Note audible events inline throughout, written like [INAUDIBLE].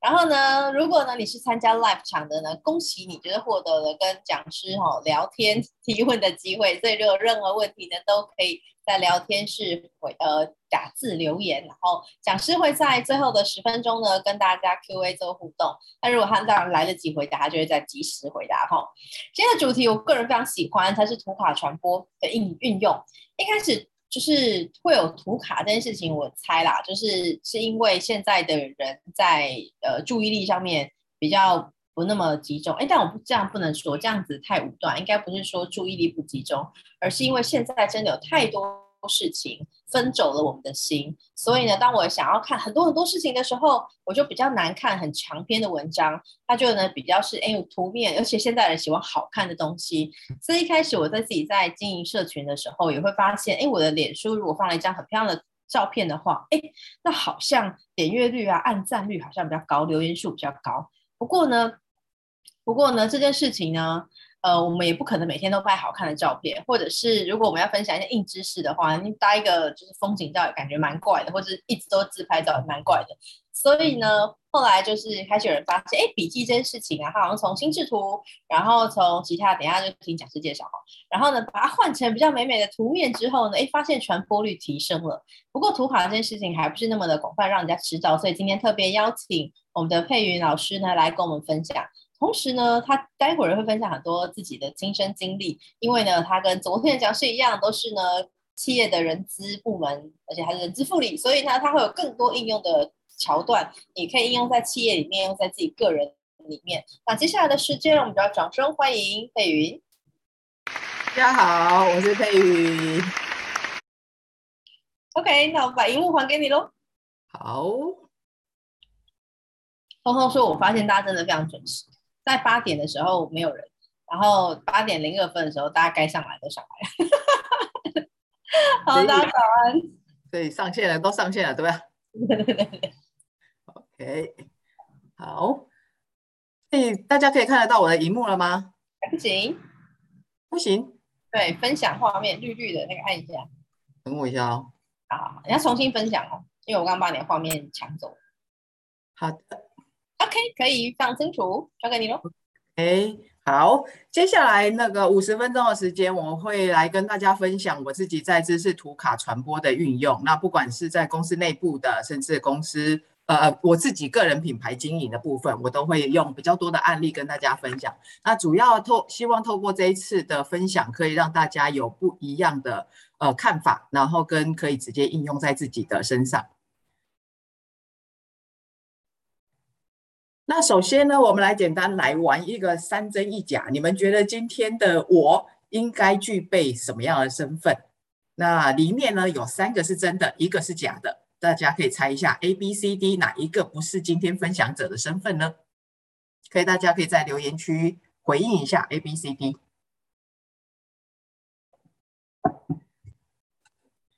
然后呢，如果呢你是参加 live 场的呢，恭喜你，就是获得了跟讲师哈聊天提问的机会。所以如果有任何问题呢，都可以在聊天室回呃打字留言，然后讲师会在最后的十分钟呢跟大家 Q&A 做互动。那如果他当然来得及回答，他就会在及时回答哈。今天的主题我个人非常喜欢，它是图卡传播的应运用。一开始。就是会有图卡这件事情，我猜啦，就是是因为现在的人在呃注意力上面比较不那么集中，哎，但我不这样不能说，这样子太武断，应该不是说注意力不集中，而是因为现在真的有太多。事情分走了我们的心，所以呢，当我想要看很多很多事情的时候，我就比较难看很长篇的文章。它就呢比较是哎有图片，而且现在人喜欢好看的东西。所以一开始我在自己在经营社群的时候，也会发现，哎，我的脸书如果放了一张很漂亮的照片的话，哎，那好像点阅率啊、按赞率好像比较高，留言数比较高。不过呢，不过呢，这件事情呢。呃，我们也不可能每天都拍好看的照片，或者是如果我们要分享一些硬知识的话，你搭一个就是风景照，也感觉蛮怪的，或者是一直都自拍照也蛮怪的。所以呢，后来就是开始有人发现，哎，笔记这件事情啊，它好像从心智图，然后从其他，等一下就听讲师介绍哈，然后呢，把它换成比较美美的图面之后呢，哎，发现传播率提升了。不过图卡这件事情还不是那么的广泛，让人家知道，所以今天特别邀请我们的佩云老师呢来跟我们分享。同时呢，他待会儿会分享很多自己的亲身经历，因为呢，他跟昨天的讲师一样，都是呢企业的人资部门，而且还是人资副理，所以呢，他会有更多应用的桥段，你可以应用在企业里面，用在自己个人里面。那接下来的时间，我们就要掌声欢迎佩云。大家好，我是佩云。OK，那我把荧幕还给你喽。好。通通说，我发现大家真的非常准时。在八点的时候没有人，然后八点零二分的时候，大家该上来都上来了。[LAUGHS] 好，大家早安。对，上线了，都上线了，对吧？对对对。OK，好。哎，大家可以看得到我的荧幕了吗？不行，不行。对，分享画面，绿绿的那个按一下。等我一下哦。好，你要重新分享哦，因为我刚刚把你的画面抢走。好的。OK，可以放清楚，交给你喽。哎，好，接下来那个五十分钟的时间，我会来跟大家分享我自己在知识图卡传播的运用。那不管是在公司内部的，甚至公司呃我自己个人品牌经营的部分，我都会用比较多的案例跟大家分享。那主要透希望透过这一次的分享，可以让大家有不一样的呃看法，然后跟可以直接应用在自己的身上。那首先呢，我们来简单来玩一个三真一假。你们觉得今天的我应该具备什么样的身份？那里面呢有三个是真的，一个是假的。大家可以猜一下 A、B、C、D 哪一个不是今天分享者的身份呢？可以，大家可以在留言区回应一下 A、B、C、D。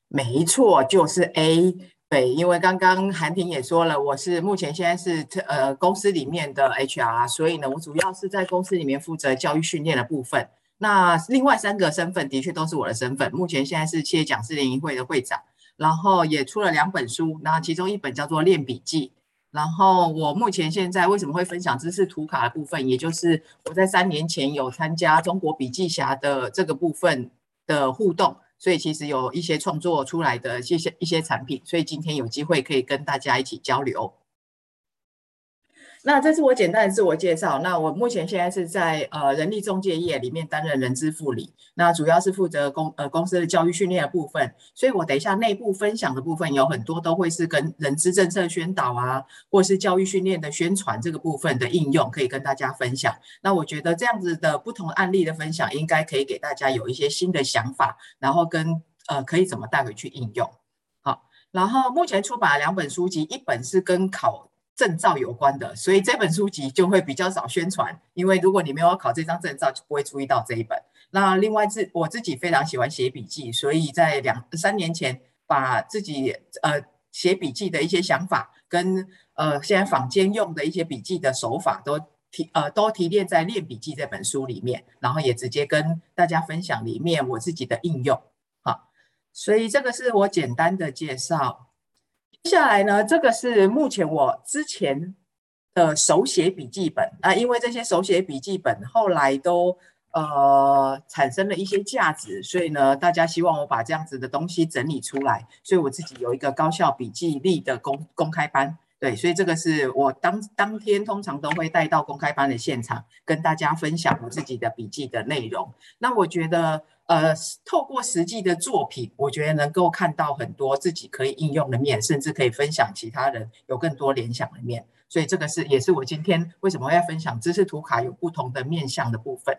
没错，就是 A。对，因为刚刚韩婷也说了，我是目前现在是呃公司里面的 HR，所以呢，我主要是在公司里面负责教育训练的部分。那另外三个身份的确都是我的身份。目前现在是企业讲师联谊会的会长，然后也出了两本书，那其中一本叫做《练笔记》。然后我目前现在为什么会分享知识图卡的部分，也就是我在三年前有参加中国笔记侠的这个部分的互动。所以其实有一些创作出来的一些一些产品，所以今天有机会可以跟大家一起交流。那这是我简单的自我介绍。那我目前现在是在呃人力中介业里面担任人资副理，那主要是负责公呃公司的教育训练的部分。所以我等一下内部分享的部分有很多都会是跟人资政策宣导啊，或是教育训练的宣传这个部分的应用，可以跟大家分享。那我觉得这样子的不同案例的分享，应该可以给大家有一些新的想法，然后跟呃可以怎么带回去应用。好，然后目前出版了两本书籍，一本是跟考。证照有关的，所以这本书籍就会比较少宣传，因为如果你没有考这张证照，就不会注意到这一本。那另外自我自己非常喜欢写笔记，所以在两三年前把自己呃写笔记的一些想法跟呃现在坊间用的一些笔记的手法都提呃都提炼在《练笔记》这本书里面，然后也直接跟大家分享里面我自己的应用。好，所以这个是我简单的介绍。接下来呢，这个是目前我之前的手写笔记本啊，因为这些手写笔记本后来都呃产生了一些价值，所以呢，大家希望我把这样子的东西整理出来，所以我自己有一个高效笔记力的公公开班。对，所以这个是我当当天通常都会带到公开班的现场，跟大家分享我自己的笔记的内容。那我觉得，呃，透过实际的作品，我觉得能够看到很多自己可以应用的面，甚至可以分享其他人有更多联想的面。所以这个是也是我今天为什么要分享知识图卡有不同的面向的部分。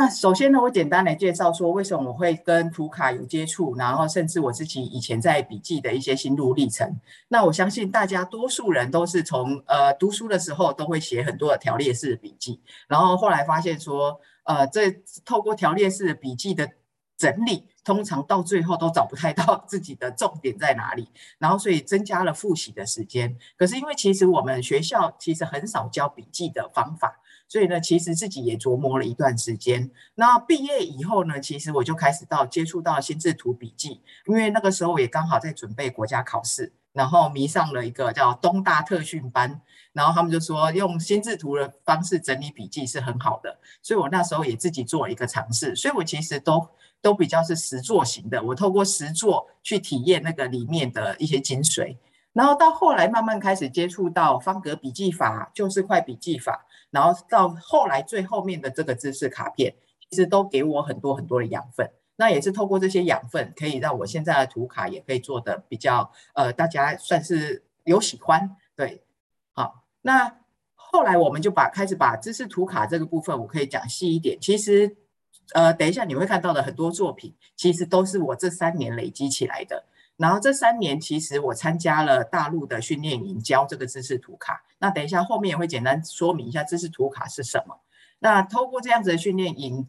那首先呢，我简单来介绍说为什么我会跟图卡有接触，然后甚至我自己以前在笔记的一些心路历程。那我相信大家多数人都是从呃读书的时候都会写很多的条列式的笔记，然后后来发现说，呃，这透过条列式的笔记的整理，通常到最后都找不太到自己的重点在哪里，然后所以增加了复习的时间。可是因为其实我们学校其实很少教笔记的方法。所以呢，其实自己也琢磨了一段时间。那毕业以后呢，其实我就开始到接触到心智图笔记，因为那个时候我也刚好在准备国家考试，然后迷上了一个叫东大特训班，然后他们就说用心智图的方式整理笔记是很好的，所以我那时候也自己做一个尝试。所以我其实都都比较是实作型的，我透过实作去体验那个里面的一些精髓。然后到后来慢慢开始接触到方格笔记法、就是快笔记法，然后到后来最后面的这个知识卡片，其实都给我很多很多的养分。那也是透过这些养分，可以让我现在的图卡也可以做的比较呃，大家算是有喜欢。对，好，那后来我们就把开始把知识图卡这个部分，我可以讲细一点。其实呃，等一下你会看到的很多作品，其实都是我这三年累积起来的。然后这三年，其实我参加了大陆的训练营，教这个知识图卡。那等一下后面也会简单说明一下知识图卡是什么。那透过这样子的训练营，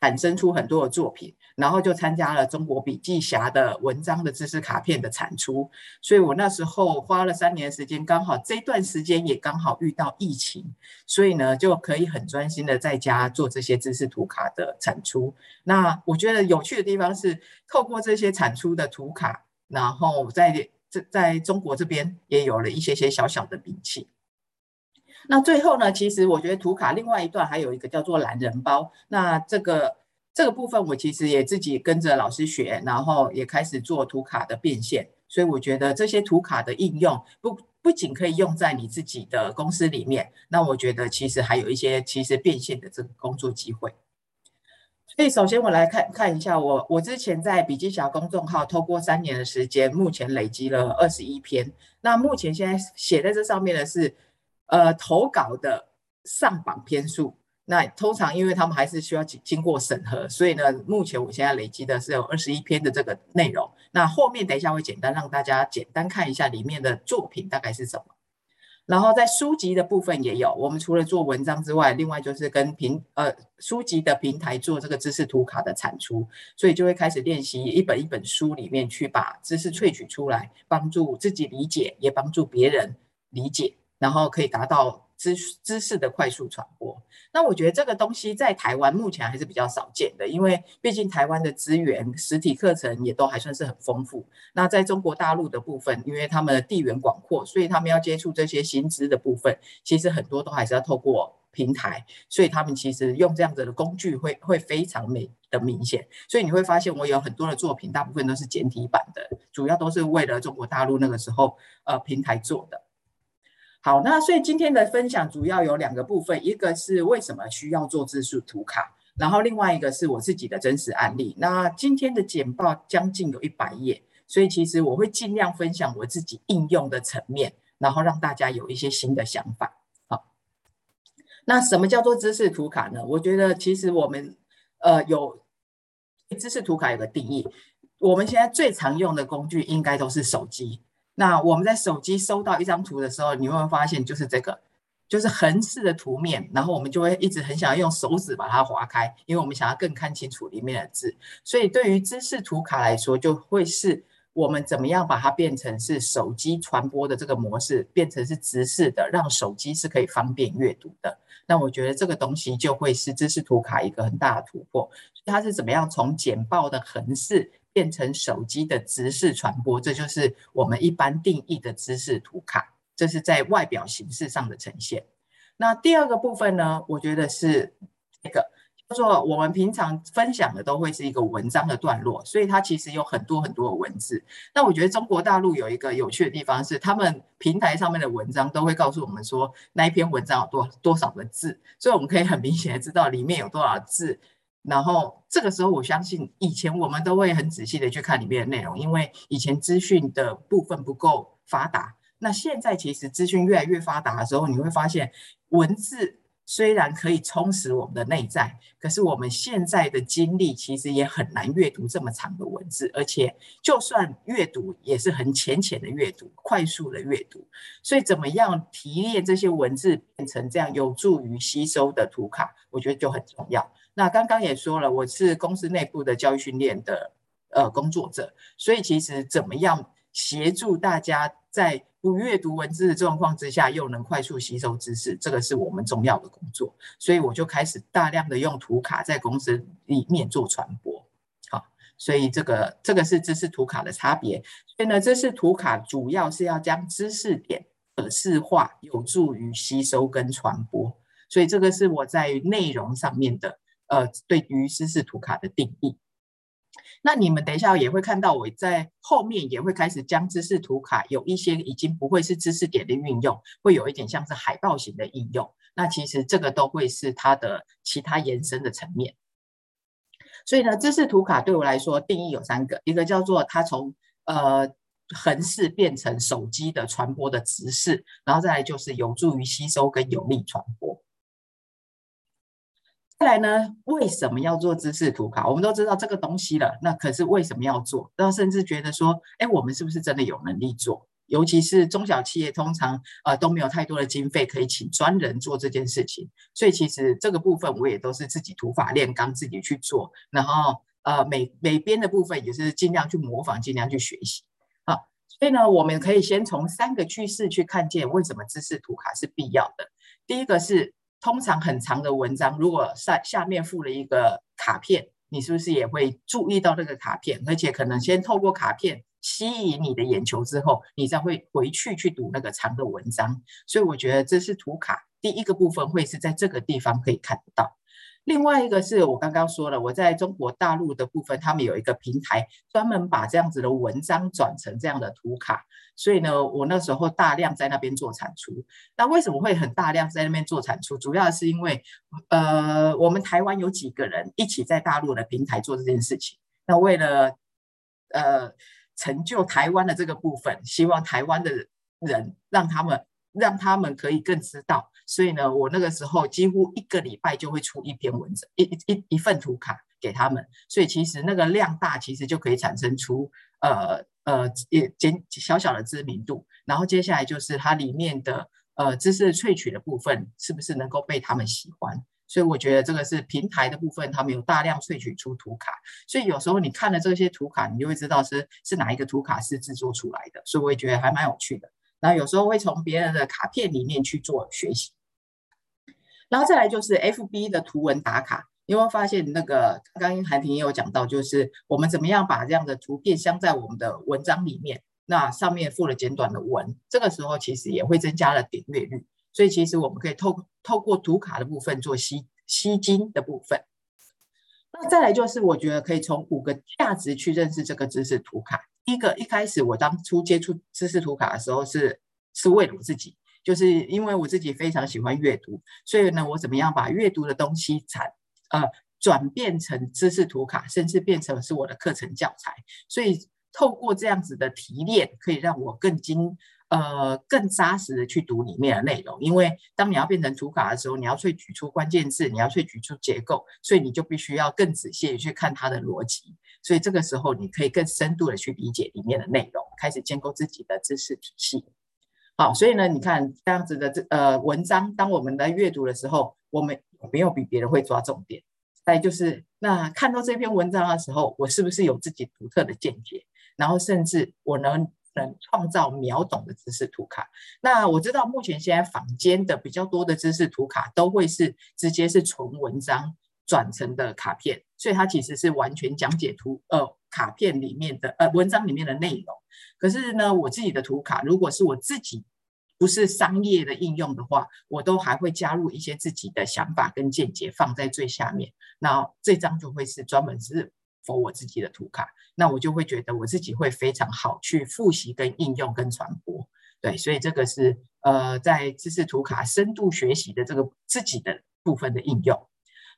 产生出很多的作品，然后就参加了中国笔记侠的文章的知识卡片的产出。所以我那时候花了三年的时间，刚好这段时间也刚好遇到疫情，所以呢就可以很专心的在家做这些知识图卡的产出。那我觉得有趣的地方是，透过这些产出的图卡。然后在这在中国这边也有了一些些小小的名气。那最后呢，其实我觉得图卡另外一段还有一个叫做懒人包。那这个这个部分我其实也自己跟着老师学，然后也开始做图卡的变现。所以我觉得这些图卡的应用不不仅可以用在你自己的公司里面，那我觉得其实还有一些其实变现的这个工作机会。所以，首先我来看看一下我我之前在笔记侠公众号，透过三年的时间，目前累积了二十一篇。那目前现在写在这上面的是，呃，投稿的上榜篇数。那通常因为他们还是需要经经过审核，所以呢，目前我现在累积的是有二十一篇的这个内容。那后面等一下会简单让大家简单看一下里面的作品大概是什么。然后在书籍的部分也有，我们除了做文章之外，另外就是跟平呃书籍的平台做这个知识图卡的产出，所以就会开始练习一本一本书里面去把知识萃取出来，帮助自己理解，也帮助别人理解，然后可以达到。知知识的快速传播，那我觉得这个东西在台湾目前还是比较少见的，因为毕竟台湾的资源、实体课程也都还算是很丰富。那在中国大陆的部分，因为他们的地缘广阔，所以他们要接触这些新知的部分，其实很多都还是要透过平台，所以他们其实用这样子的工具会会非常美的明显。所以你会发现，我有很多的作品，大部分都是简体版的，主要都是为了中国大陆那个时候呃平台做的。好，那所以今天的分享主要有两个部分，一个是为什么需要做知识图卡，然后另外一个是我自己的真实案例。那今天的简报将近有一百页，所以其实我会尽量分享我自己应用的层面，然后让大家有一些新的想法。好，那什么叫做知识图卡呢？我觉得其实我们呃有知识图卡有个定义，我们现在最常用的工具应该都是手机。那我们在手机收到一张图的时候，你会发现就是这个，就是横式的图面，然后我们就会一直很想要用手指把它划开，因为我们想要更看清楚里面的字。所以对于知识图卡来说，就会是我们怎么样把它变成是手机传播的这个模式，变成是直视的，让手机是可以方便阅读的。那我觉得这个东西就会是知识图卡一个很大的突破。它是怎么样从简报的横式变成手机的直视传播，这就是我们一般定义的知识图卡。这是在外表形式上的呈现。那第二个部分呢，我觉得是这个。叫做我们平常分享的都会是一个文章的段落，所以它其实有很多很多的文字。那我觉得中国大陆有一个有趣的地方是，他们平台上面的文章都会告诉我们说那一篇文章有多多少个字，所以我们可以很明显的知道里面有多少字。然后这个时候，我相信以前我们都会很仔细的去看里面的内容，因为以前资讯的部分不够发达。那现在其实资讯越来越发达的时候，你会发现文字。虽然可以充实我们的内在，可是我们现在的精力其实也很难阅读这么长的文字，而且就算阅读也是很浅浅的阅读，快速的阅读。所以怎么样提炼这些文字变成这样有助于吸收的图卡，我觉得就很重要。那刚刚也说了，我是公司内部的教育训练的呃工作者，所以其实怎么样协助大家在不阅读文字的状况之下，又能快速吸收知识，这个是我们重要的工作。所以我就开始大量的用图卡在公司里面做传播。好，所以这个这个是知识图卡的差别。所以呢，知识图卡主要是要将知识点可视化，有助于吸收跟传播。所以这个是我在内容上面的呃，对于知识图卡的定义。那你们等一下也会看到，我在后面也会开始将知识图卡有一些已经不会是知识点的运用，会有一点像是海报型的应用。那其实这个都会是它的其他延伸的层面。所以呢，知识图卡对我来说定义有三个，一个叫做它从呃横式变成手机的传播的直式，然后再来就是有助于吸收跟有力传播。再来呢，为什么要做知识图卡？我们都知道这个东西了，那可是为什么要做？然后甚至觉得说，哎，我们是不是真的有能力做？尤其是中小企业，通常呃都没有太多的经费可以请专人做这件事情，所以其实这个部分我也都是自己土法炼钢，自己去做。然后呃每每边的部分也是尽量去模仿，尽量去学习。好，所以呢，我们可以先从三个趋势去看见为什么知识图卡是必要的。第一个是。通常很长的文章，如果下下面附了一个卡片，你是不是也会注意到那个卡片？而且可能先透过卡片吸引你的眼球之后，你再会回去去读那个长的文章。所以我觉得这是图卡第一个部分会是在这个地方可以看得到。另外一个是我刚刚说了，我在中国大陆的部分，他们有一个平台，专门把这样子的文章转成这样的图卡。所以呢，我那时候大量在那边做产出。那为什么会很大量在那边做产出？主要是因为，呃，我们台湾有几个人一起在大陆的平台做这件事情。那为了，呃，成就台湾的这个部分，希望台湾的人让他们。让他们可以更知道，所以呢，我那个时候几乎一个礼拜就会出一篇文章，一一一份图卡给他们，所以其实那个量大，其实就可以产生出呃呃也减小小的知名度，然后接下来就是它里面的呃知识萃取的部分是不是能够被他们喜欢，所以我觉得这个是平台的部分，他们有大量萃取出图卡，所以有时候你看了这些图卡，你就会知道是是哪一个图卡是制作出来的，所以我也觉得还蛮有趣的。然后有时候会从别人的卡片里面去做学习，然后再来就是 FB 的图文打卡，你会发现那个刚刚韩婷也有讲到，就是我们怎么样把这样的图片镶在我们的文章里面，那上面附了简短的文，这个时候其实也会增加了点阅率，所以其实我们可以透透过图卡的部分做吸吸金的部分。那再来就是我觉得可以从五个价值去认识这个知识图卡。第一个，一开始我当初接触知识图卡的时候是是为了我自己，就是因为我自己非常喜欢阅读，所以呢，我怎么样把阅读的东西产呃转变成知识图卡，甚至变成是我的课程教材。所以透过这样子的提炼，可以让我更精呃更扎实的去读里面的内容。因为当你要变成图卡的时候，你要萃取出关键字，你要萃取出结构，所以你就必须要更仔细的去看它的逻辑。所以这个时候，你可以更深度的去理解里面的内容，开始建构自己的知识体系。好，所以呢，你看这样子的这呃文章，当我们在阅读的时候，我们没有比别人会抓重点。再就是，那看到这篇文章的时候，我是不是有自己独特的见解？然后甚至我能能创造秒懂的知识图卡。那我知道目前现在坊间的比较多的知识图卡，都会是直接是从文章。转成的卡片，所以它其实是完全讲解图呃卡片里面的呃文章里面的内容。可是呢，我自己的图卡如果是我自己不是商业的应用的话，我都还会加入一些自己的想法跟见解放在最下面。那这张就会是专门是 for 我自己的图卡，那我就会觉得我自己会非常好去复习跟应用跟传播。对，所以这个是呃在知识图卡深度学习的这个自己的部分的应用。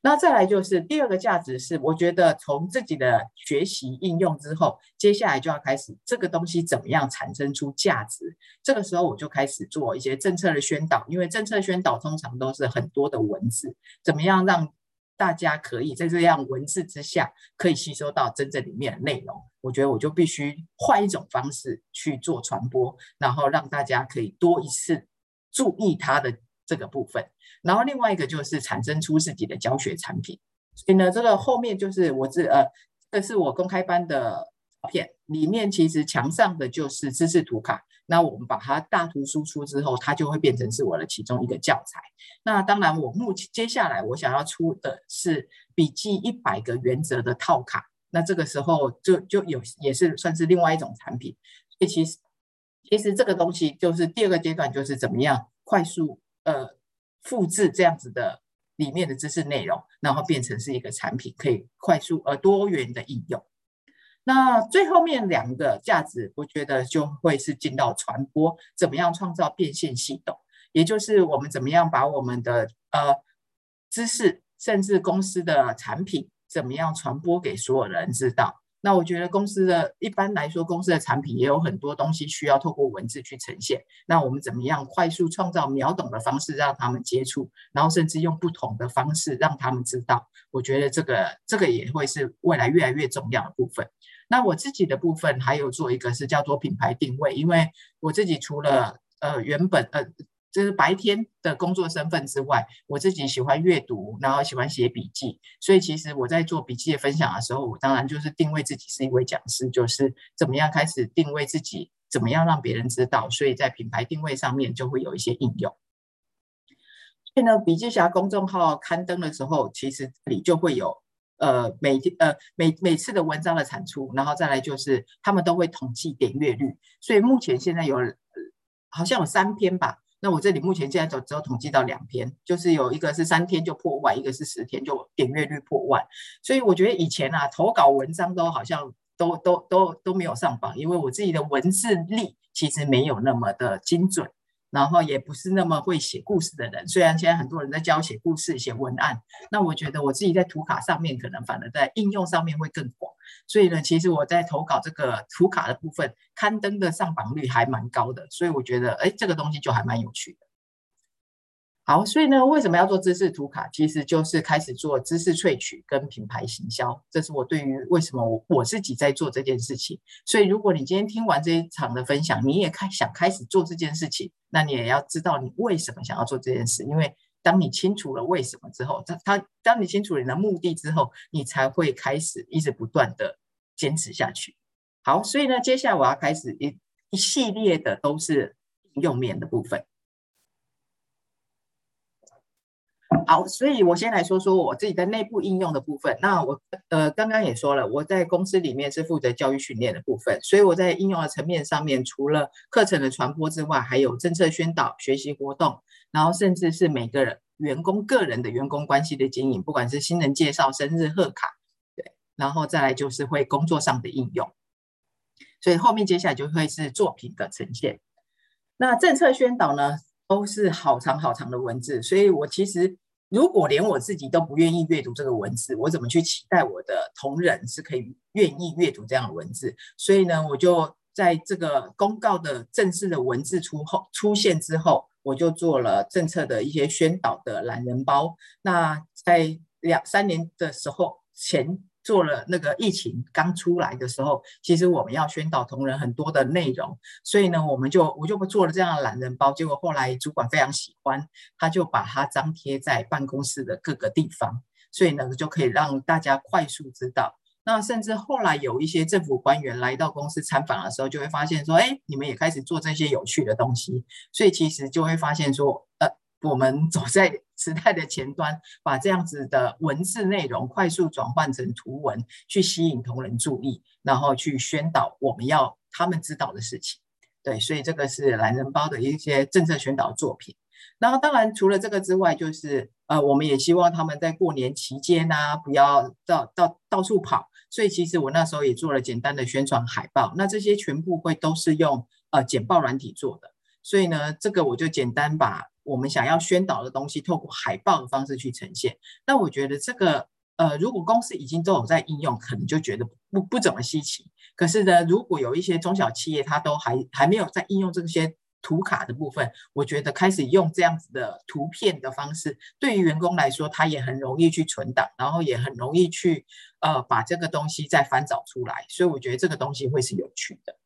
那再来就是第二个价值是，我觉得从自己的学习应用之后，接下来就要开始这个东西怎么样产生出价值。这个时候我就开始做一些政策的宣导，因为政策宣导通常都是很多的文字，怎么样让大家可以在这样文字之下可以吸收到真正里面的内容？我觉得我就必须换一种方式去做传播，然后让大家可以多一次注意它的。这个部分，然后另外一个就是产生出自己的教学产品。所以呢，这个后面就是我这呃，这是我公开班的照片，里面其实墙上的就是知识图卡。那我们把它大图输出之后，它就会变成是我的其中一个教材。那当然，我目前接下来我想要出的是笔记一百个原则的套卡。那这个时候就就有也是算是另外一种产品。所以其实其实这个东西就是第二个阶段，就是怎么样快速。呃，复制这样子的里面的知识内容，然后变成是一个产品，可以快速而多元的应用。那最后面两个价值，我觉得就会是进到传播，怎么样创造变现系统，也就是我们怎么样把我们的呃知识，甚至公司的产品，怎么样传播给所有人知道。那我觉得公司的一般来说，公司的产品也有很多东西需要透过文字去呈现。那我们怎么样快速创造秒懂的方式让他们接触，然后甚至用不同的方式让他们知道？我觉得这个这个也会是未来越来越重要的部分。那我自己的部分还有做一个是叫做品牌定位，因为我自己除了呃原本呃。就是白天的工作身份之外，我自己喜欢阅读，然后喜欢写笔记，所以其实我在做笔记的分享的时候，我当然就是定位自己是一位讲师，就是怎么样开始定位自己，怎么样让别人知道，所以在品牌定位上面就会有一些应用。所以呢，笔记侠公众号刊登的时候，其实这里就会有呃每天呃每每次的文章的产出，然后再来就是他们都会统计点阅率，所以目前现在有好像有三篇吧。那我这里目前现在只有统计到两篇，就是有一个是三天就破万，一个是十天就点阅率破万。所以我觉得以前啊，投稿文章都好像都都都都没有上榜，因为我自己的文字力其实没有那么的精准。然后也不是那么会写故事的人，虽然现在很多人在教写故事、写文案，那我觉得我自己在图卡上面可能反而在应用上面会更广，所以呢，其实我在投稿这个图卡的部分，刊登的上榜率还蛮高的，所以我觉得，哎，这个东西就还蛮有趣的。好，所以呢，为什么要做知识图卡？其实就是开始做知识萃取跟品牌行销，这是我对于为什么我我自己在做这件事情。所以，如果你今天听完这一场的分享，你也开想开始做这件事情，那你也要知道你为什么想要做这件事。因为当你清楚了为什么之后，他他当你清楚你的目的之后，你才会开始一直不断的坚持下去。好，所以呢，接下来我要开始一一系列的都是应用面的部分。好，所以我先来说说我自己的内部应用的部分。那我呃刚刚也说了，我在公司里面是负责教育训练的部分，所以我在应用的层面上面，除了课程的传播之外，还有政策宣导、学习活动，然后甚至是每个人员工个人的员工关系的经营，不管是新人介绍、生日贺卡，对，然后再来就是会工作上的应用。所以后面接下来就会是作品的呈现。那政策宣导呢，都是好长好长的文字，所以我其实。如果连我自己都不愿意阅读这个文字，我怎么去期待我的同仁是可以愿意阅读这样的文字？所以呢，我就在这个公告的正式的文字出后出现之后，我就做了政策的一些宣导的懒人包。那在两三年的时候前。做了那个疫情刚出来的时候，其实我们要宣导同仁很多的内容，所以呢，我们就我就不做了这样的懒人包。结果后来主管非常喜欢，他就把它张贴在办公室的各个地方，所以呢，就可以让大家快速知道。那甚至后来有一些政府官员来到公司参访的时候，就会发现说：“哎，你们也开始做这些有趣的东西。”所以其实就会发现说，呃。我们走在时代的前端，[LAUGHS] 把这样子的文字内容快速转换成图文，去吸引同仁注意，然后去宣导我们要他们知道的事情。对，所以这个是懒人包的一些政策宣导作品。然后，当然除了这个之外，就是呃，我们也希望他们在过年期间呢、不要到到到处跑。所以，其实我那时候也做了简单的宣传海报。那这些全部会都是用呃简报软体做的。所以呢，这个我就简单把我们想要宣导的东西，透过海报的方式去呈现。那我觉得这个呃，如果公司已经都有在应用，可能就觉得不不怎么稀奇。可是呢，如果有一些中小企业，它都还还没有在应用这些。图卡的部分，我觉得开始用这样子的图片的方式，对于员工来说，他也很容易去存档，然后也很容易去呃把这个东西再翻找出来，所以我觉得这个东西会是有趣的。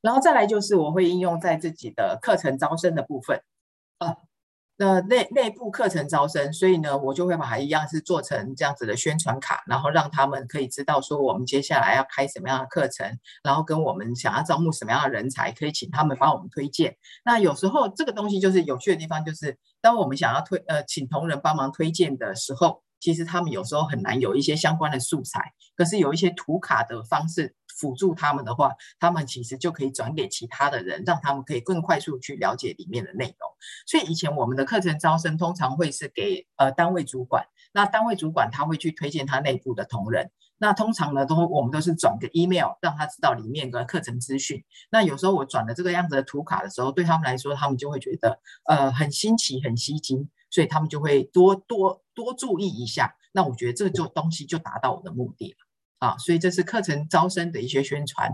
然后再来就是我会应用在自己的课程招生的部分啊。那内内部课程招生，所以呢，我就会把它一样是做成这样子的宣传卡，然后让他们可以知道说我们接下来要开什么样的课程，然后跟我们想要招募什么样的人才，可以请他们帮我们推荐。那有时候这个东西就是有趣的地方，就是当我们想要推呃请同仁帮忙推荐的时候，其实他们有时候很难有一些相关的素材，可是有一些图卡的方式。辅助他们的话，他们其实就可以转给其他的人，让他们可以更快速去了解里面的内容。所以以前我们的课程招生通常会是给呃单位主管，那单位主管他会去推荐他内部的同仁。那通常呢，都我们都是转个 email 让他知道里面的课程资讯。那有时候我转了这个样子的图卡的时候，对他们来说，他们就会觉得呃很新奇、很吸睛，所以他们就会多多多注意一下。那我觉得这个就东西就达到我的目的了。啊，所以这是课程招生的一些宣传，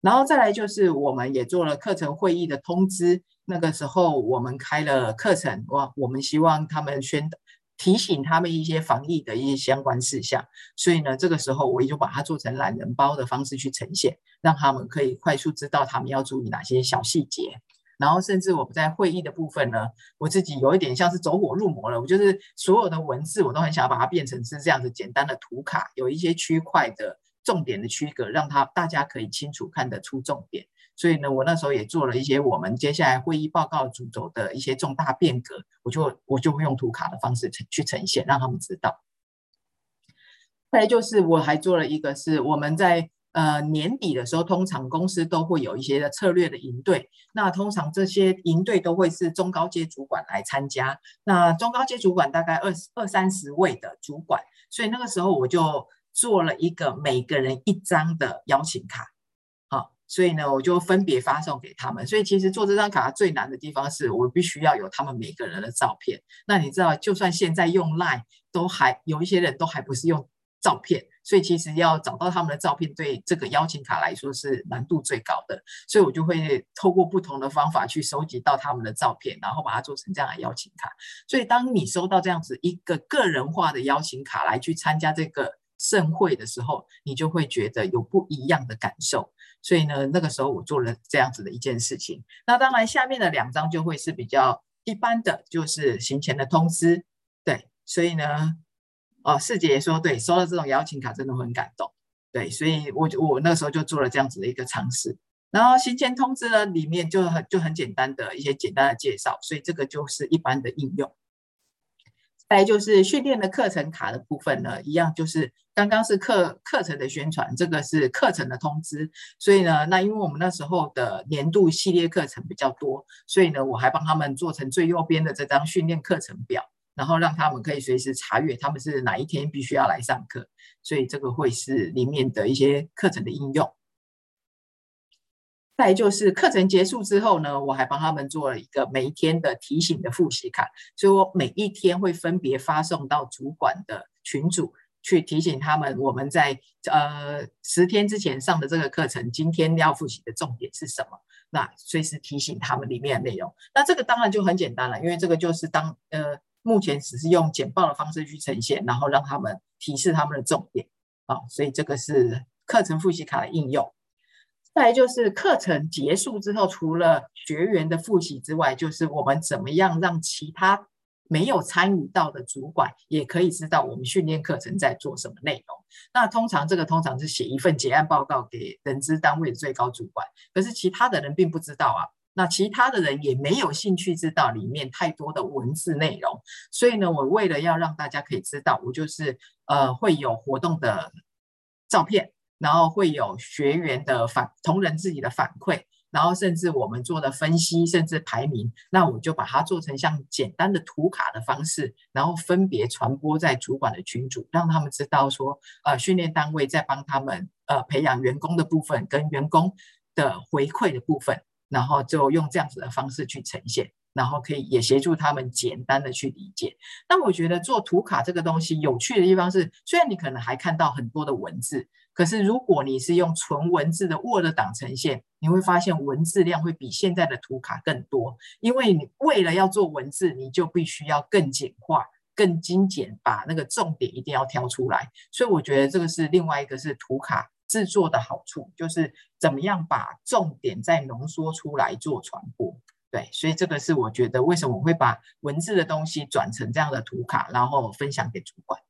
然后再来就是我们也做了课程会议的通知。那个时候我们开了课程，哇，我们希望他们宣提醒他们一些防疫的一些相关事项。所以呢，这个时候我也就把它做成懒人包的方式去呈现，让他们可以快速知道他们要注意哪些小细节。然后甚至我们在会议的部分呢，我自己有一点像是走火入魔了。我就是所有的文字，我都很想要把它变成是这样子简单的图卡，有一些区块的重点的区隔，让它大家可以清楚看得出重点。所以呢，我那时候也做了一些我们接下来会议报告主轴的一些重大变革，我就我就会用图卡的方式呈去呈现，让他们知道。再就是我还做了一个是我们在。呃，年底的时候，通常公司都会有一些的策略的营队。那通常这些营队都会是中高阶主管来参加。那中高阶主管大概二二三十位的主管，所以那个时候我就做了一个每个人一张的邀请卡。好，所以呢，我就分别发送给他们。所以其实做这张卡最难的地方是我必须要有他们每个人的照片。那你知道，就算现在用 Line，都还有一些人都还不是用照片。所以其实要找到他们的照片，对这个邀请卡来说是难度最高的。所以我就会透过不同的方法去收集到他们的照片，然后把它做成这样的邀请卡。所以当你收到这样子一个个人化的邀请卡来去参加这个盛会的时候，你就会觉得有不一样的感受。所以呢，那个时候我做了这样子的一件事情。那当然下面的两张就会是比较一般的，就是行前的通知。对，所以呢。哦，四姐也说对，收到这种邀请卡真的很感动，对，所以我我那时候就做了这样子的一个尝试。然后行前通知呢，里面就很就很简单的一些简单的介绍，所以这个就是一般的应用。再就是训练的课程卡的部分呢，一样就是刚刚是课课程的宣传，这个是课程的通知。所以呢，那因为我们那时候的年度系列课程比较多，所以呢，我还帮他们做成最右边的这张训练课程表。然后让他们可以随时查阅他们是哪一天必须要来上课，所以这个会是里面的一些课程的应用。再就是课程结束之后呢，我还帮他们做了一个每一天的提醒的复习卡，所以我每一天会分别发送到主管的群组去提醒他们，我们在呃十天之前上的这个课程，今天要复习的重点是什么？那随时提醒他们里面的内容。那这个当然就很简单了，因为这个就是当呃。目前只是用简报的方式去呈现，然后让他们提示他们的重点啊，所以这个是课程复习卡的应用。再来就是课程结束之后，除了学员的复习之外，就是我们怎么样让其他没有参与到的主管也可以知道我们训练课程在做什么内容。那通常这个通常是写一份结案报告给人资单位的最高主管，可是其他的人并不知道啊。那其他的人也没有兴趣知道里面太多的文字内容，所以呢，我为了要让大家可以知道，我就是呃会有活动的照片，然后会有学员的反同仁自己的反馈，然后甚至我们做的分析，甚至排名，那我就把它做成像简单的图卡的方式，然后分别传播在主管的群组，让他们知道说，呃，训练单位在帮他们呃培养员工的部分跟员工的回馈的部分。然后就用这样子的方式去呈现，然后可以也协助他们简单的去理解。那我觉得做图卡这个东西有趣的地方是，虽然你可能还看到很多的文字，可是如果你是用纯文字的 Word 档呈现，你会发现文字量会比现在的图卡更多。因为你为了要做文字，你就必须要更简化、更精简，把那个重点一定要挑出来。所以我觉得这个是另外一个是图卡。制作的好处就是怎么样把重点再浓缩出来做传播，对，所以这个是我觉得为什么我会把文字的东西转成这样的图卡，然后分享给主管。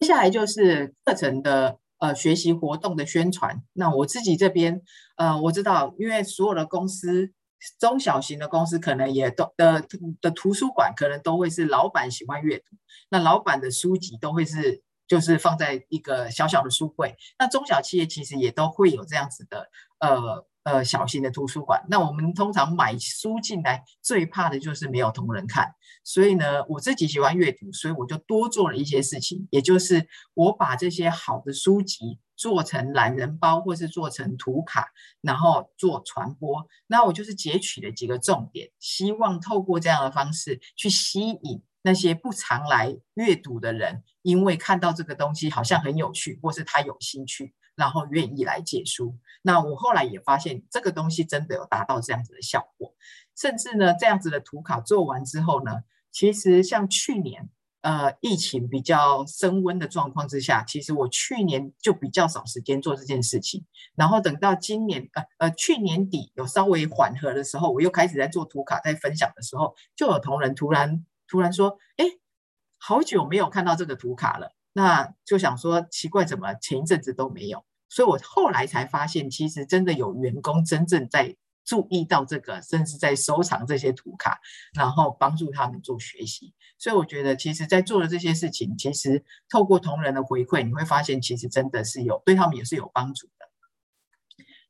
接下来就是课程的呃学习活动的宣传。那我自己这边呃我知道，因为所有的公司中小型的公司可能也都的的图书馆可能都会是老板喜欢阅读，那老板的书籍都会是。就是放在一个小小的书柜，那中小企业其实也都会有这样子的，呃呃小型的图书馆。那我们通常买书进来，最怕的就是没有同仁看。所以呢，我自己喜欢阅读，所以我就多做了一些事情，也就是我把这些好的书籍做成懒人包，或是做成图卡，然后做传播。那我就是截取了几个重点，希望透过这样的方式去吸引。那些不常来阅读的人，因为看到这个东西好像很有趣，或是他有兴趣，然后愿意来借书。那我后来也发现，这个东西真的有达到这样子的效果。甚至呢，这样子的图卡做完之后呢，其实像去年，呃，疫情比较升温的状况之下，其实我去年就比较少时间做这件事情。然后等到今年，呃呃，去年底有稍微缓和的时候，我又开始在做图卡，在分享的时候，就有同仁突然。突然说：“哎，好久没有看到这个图卡了。”那就想说奇怪，怎么前一阵子都没有？所以我后来才发现，其实真的有员工真正在注意到这个，甚至在收藏这些图卡，然后帮助他们做学习。所以我觉得，其实，在做的这些事情，其实透过同仁的回馈，你会发现，其实真的是有对他们也是有帮助的。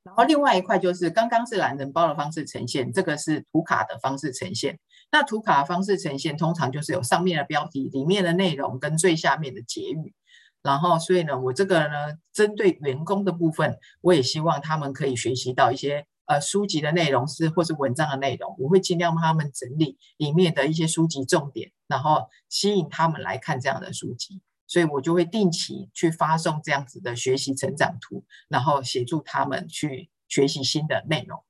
然后另外一块就是刚刚是懒人包的方式呈现，这个是图卡的方式呈现。那图卡的方式呈现，通常就是有上面的标题、里面的内容跟最下面的结语。然后，所以呢，我这个呢，针对员工的部分，我也希望他们可以学习到一些呃书籍的内容是或是文章的内容。我会尽量帮他们整理里面的一些书籍重点，然后吸引他们来看这样的书籍。所以我就会定期去发送这样子的学习成长图，然后协助他们去学习新的内容。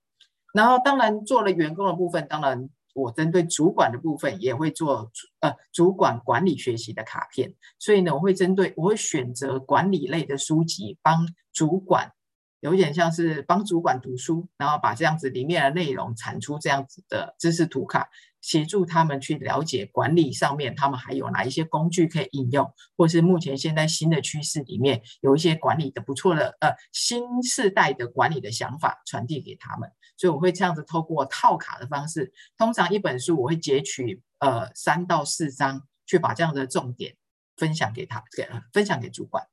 然后，当然做了员工的部分，当然。我针对主管的部分也会做呃主管管理学习的卡片，所以呢，我会针对我会选择管理类的书籍，帮主管有点像是帮主管读书，然后把这样子里面的内容产出这样子的知识图卡，协助他们去了解管理上面他们还有哪一些工具可以应用，或是目前现在新的趋势里面有一些管理的不错的呃新世代的管理的想法传递给他们。所以我会这样子透过套卡的方式，通常一本书我会截取呃三到四张，去把这样的重点分享给他，给分享给主管。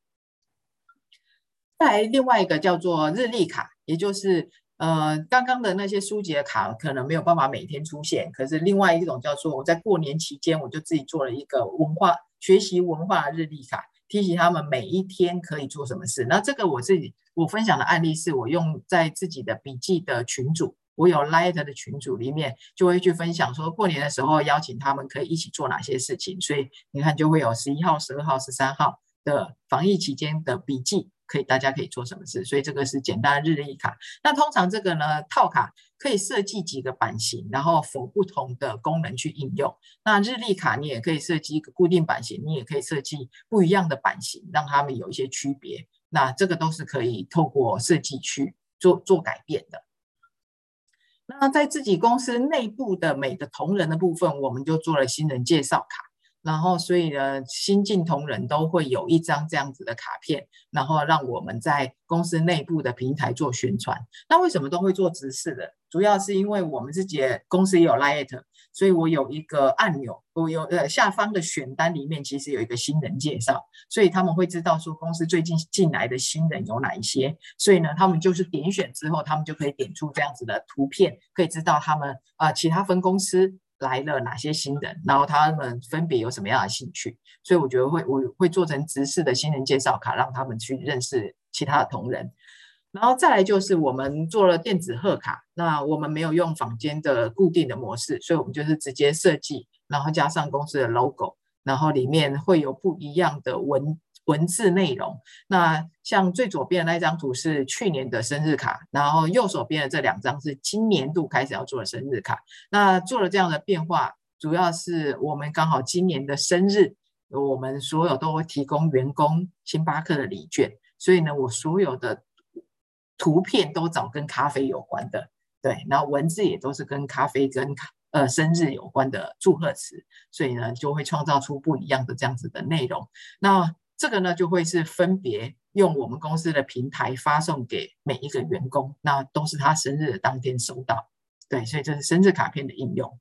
再来另外一个叫做日历卡，也就是呃刚刚的那些书籍的卡可能没有办法每天出现，可是另外一种叫做我在过年期间我就自己做了一个文化学习文化日历卡。提醒他们每一天可以做什么事。那这个我自己我分享的案例是我用在自己的笔记的群组，我有 Light 的群组里面就会去分享，说过年的时候邀请他们可以一起做哪些事情。所以你看就会有十一号、十二号、十三号的防疫期间的笔记。可以，大家可以做什么事？所以这个是简单的日历卡。那通常这个呢，套卡可以设计几个版型，然后否不同的功能去应用。那日历卡你也可以设计一个固定版型，你也可以设计不一样的版型，让他们有一些区别。那这个都是可以透过设计去做做改变的。那在自己公司内部的每个同仁的部分，我们就做了新人介绍卡。然后所以呢，新进同仁都会有一张这样子的卡片，然后让我们在公司内部的平台做宣传。那为什么都会做直视的？主要是因为我们自己公司也有 Light，所以我有一个按钮，我有呃下方的选单里面其实有一个新人介绍，所以他们会知道说公司最近进来的新人有哪一些，所以呢，他们就是点选之后，他们就可以点出这样子的图片，可以知道他们啊、其他分公司来了哪些新人，然后他们分别有什么样的兴趣，所以我觉得会我会做成直视的新人介绍卡，让他们去认识其他的同仁。然后再来就是我们做了电子贺卡，那我们没有用坊间的固定的模式，所以我们就是直接设计，然后加上公司的 logo，然后里面会有不一样的文文字内容。那像最左边的那张图是去年的生日卡，然后右手边的这两张是今年度开始要做的生日卡。那做了这样的变化，主要是我们刚好今年的生日，我们所有都会提供员工星巴克的礼券，所以呢，我所有的。图片都找跟咖啡有关的，对，然后文字也都是跟咖啡跟呃生日有关的祝贺词，所以呢就会创造出不一样的这样子的内容。那这个呢就会是分别用我们公司的平台发送给每一个员工，那都是他生日的当天收到，对，所以这是生日卡片的应用。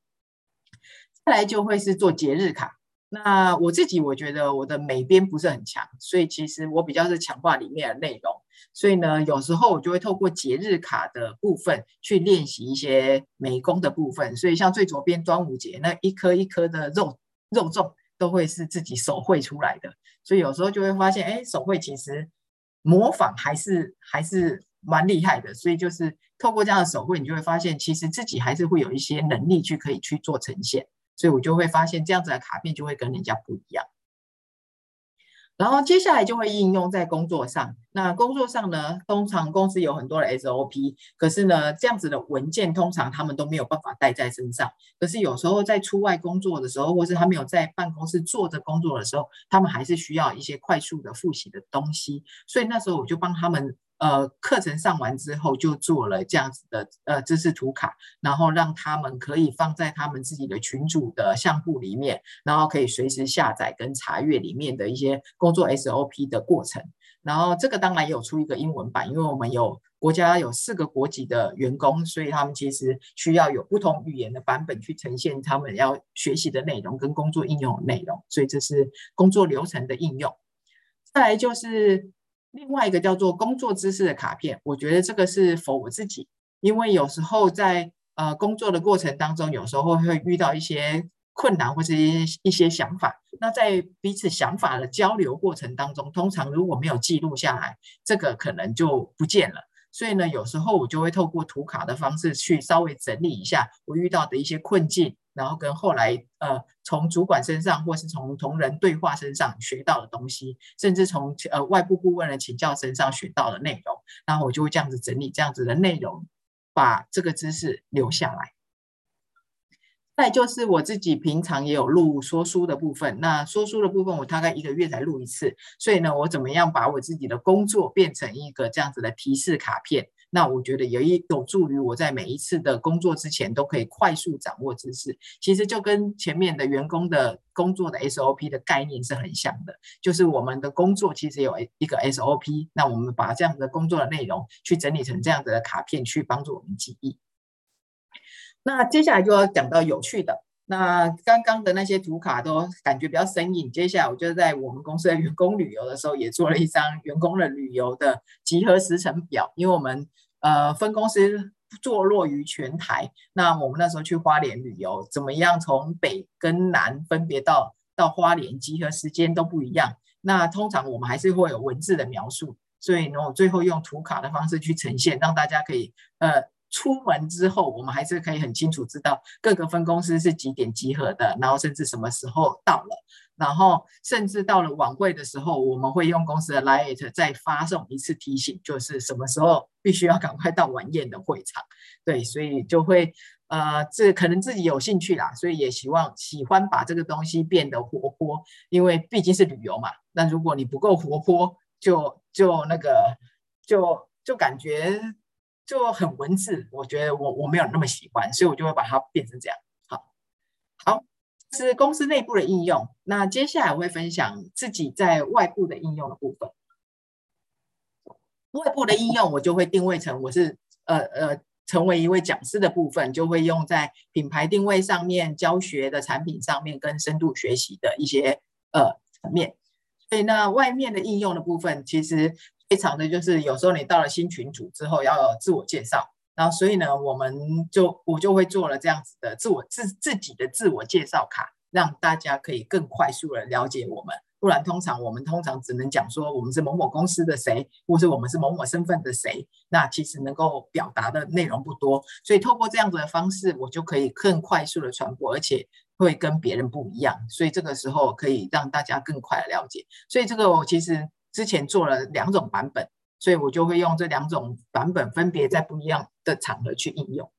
再来就会是做节日卡。那我自己我觉得我的美编不是很强，所以其实我比较是强化里面的内容。所以呢，有时候我就会透过节日卡的部分去练习一些美工的部分。所以像最左边端午节那一颗一颗的肉肉粽，都会是自己手绘出来的。所以有时候就会发现，哎，手绘其实模仿还是还是蛮厉害的。所以就是透过这样的手绘，你就会发现，其实自己还是会有一些能力去可以去做呈现。所以我就会发现，这样子的卡片就会跟人家不一样。然后接下来就会应用在工作上。那工作上呢，通常公司有很多的 SOP，可是呢，这样子的文件通常他们都没有办法带在身上。可是有时候在出外工作的时候，或是他没有在办公室坐着工作的时候，他们还是需要一些快速的复习的东西。所以那时候我就帮他们。呃，课程上完之后，就做了这样子的呃知识图卡，然后让他们可以放在他们自己的群组的相簿里面，然后可以随时下载跟查阅里面的一些工作 SOP 的过程。然后这个当然也有出一个英文版，因为我们有国家有四个国籍的员工，所以他们其实需要有不同语言的版本去呈现他们要学习的内容跟工作应用的内容。所以这是工作流程的应用。再来就是。另外一个叫做工作知识的卡片，我觉得这个是 for 我自己，因为有时候在呃工作的过程当中，有时候会遇到一些困难或是一些一些想法。那在彼此想法的交流过程当中，通常如果没有记录下来，这个可能就不见了。所以呢，有时候我就会透过图卡的方式去稍微整理一下我遇到的一些困境。然后跟后来呃，从主管身上或是从同仁对话身上学到的东西，甚至从呃外部顾问的请教身上学到的内容，然后我就会这样子整理这样子的内容，把这个知识留下来。再就是我自己平常也有录说书的部分，那说书的部分我大概一个月才录一次，所以呢，我怎么样把我自己的工作变成一个这样子的提示卡片？那我觉得有一有助于我在每一次的工作之前都可以快速掌握知识，其实就跟前面的员工的工作的 SOP 的概念是很像的，就是我们的工作其实有一个 SOP，那我们把这样的工作的内容去整理成这样子的卡片，去帮助我们记忆。那接下来就要讲到有趣的。那刚刚的那些图卡都感觉比较生硬，接下来我就在我们公司的员工旅游的时候，也做了一张员工的旅游的集合时程表。因为我们呃分公司坐落于全台，那我们那时候去花莲旅游，怎么样从北跟南分别到到花莲，集合时间都不一样。那通常我们还是会有文字的描述，所以呢，我最后用图卡的方式去呈现，让大家可以呃。出门之后，我们还是可以很清楚知道各个分公司是几点集合的，然后甚至什么时候到了，然后甚至到了晚会的时候，我们会用公司的 LINE 再发送一次提醒，就是什么时候必须要赶快到晚宴的会场。对，所以就会呃，这可能自己有兴趣啦，所以也希望喜欢把这个东西变得活泼，因为毕竟是旅游嘛。那如果你不够活泼，就就那个就就感觉。就很文字，我觉得我我没有那么喜欢，所以我就会把它变成这样。好，好，是公司内部的应用。那接下来我会分享自己在外部的应用的部分。外部的应用，我就会定位成我是呃呃成为一位讲师的部分，就会用在品牌定位上面、教学的产品上面跟深度学习的一些呃层面。所以那外面的应用的部分，其实非常的就是有时候你到了新群组之后要有自我介绍，然后所以呢，我们就我就会做了这样子的自我自自己的自我介绍卡，让大家可以更快速的了解我们。不然，通常我们通常只能讲说我们是某某公司的谁，或是我们是某某身份的谁。那其实能够表达的内容不多，所以透过这样子的方式，我就可以更快速的传播，而且会跟别人不一样。所以这个时候可以让大家更快的了解。所以这个我其实之前做了两种版本，所以我就会用这两种版本分别在不一样的场合去应用。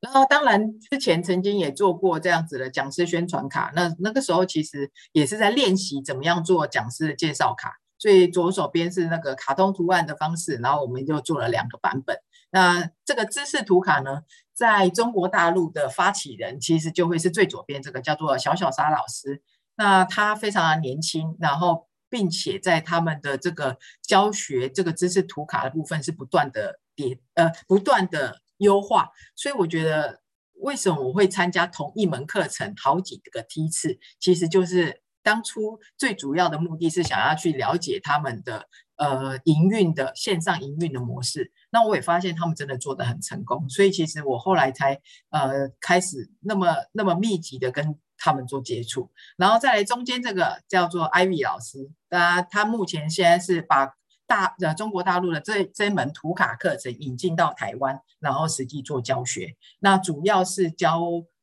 然后，当然之前曾经也做过这样子的讲师宣传卡，那那个时候其实也是在练习怎么样做讲师的介绍卡。所以左手边是那个卡通图案的方式，然后我们就做了两个版本。那这个知识图卡呢，在中国大陆的发起人其实就会是最左边这个叫做小小沙老师。那他非常的年轻，然后并且在他们的这个教学这个知识图卡的部分是不断的叠呃不断的。优化，所以我觉得为什么我会参加同一门课程好几个梯次，其实就是当初最主要的目的是想要去了解他们的呃营运的线上营运的模式。那我也发现他们真的做得很成功，所以其实我后来才呃开始那么那么密集的跟他们做接触。然后再来中间这个叫做 Ivy 老师，他他目前现在是把。大呃，中国大陆的这这门图卡课程引进到台湾，然后实际做教学。那主要是教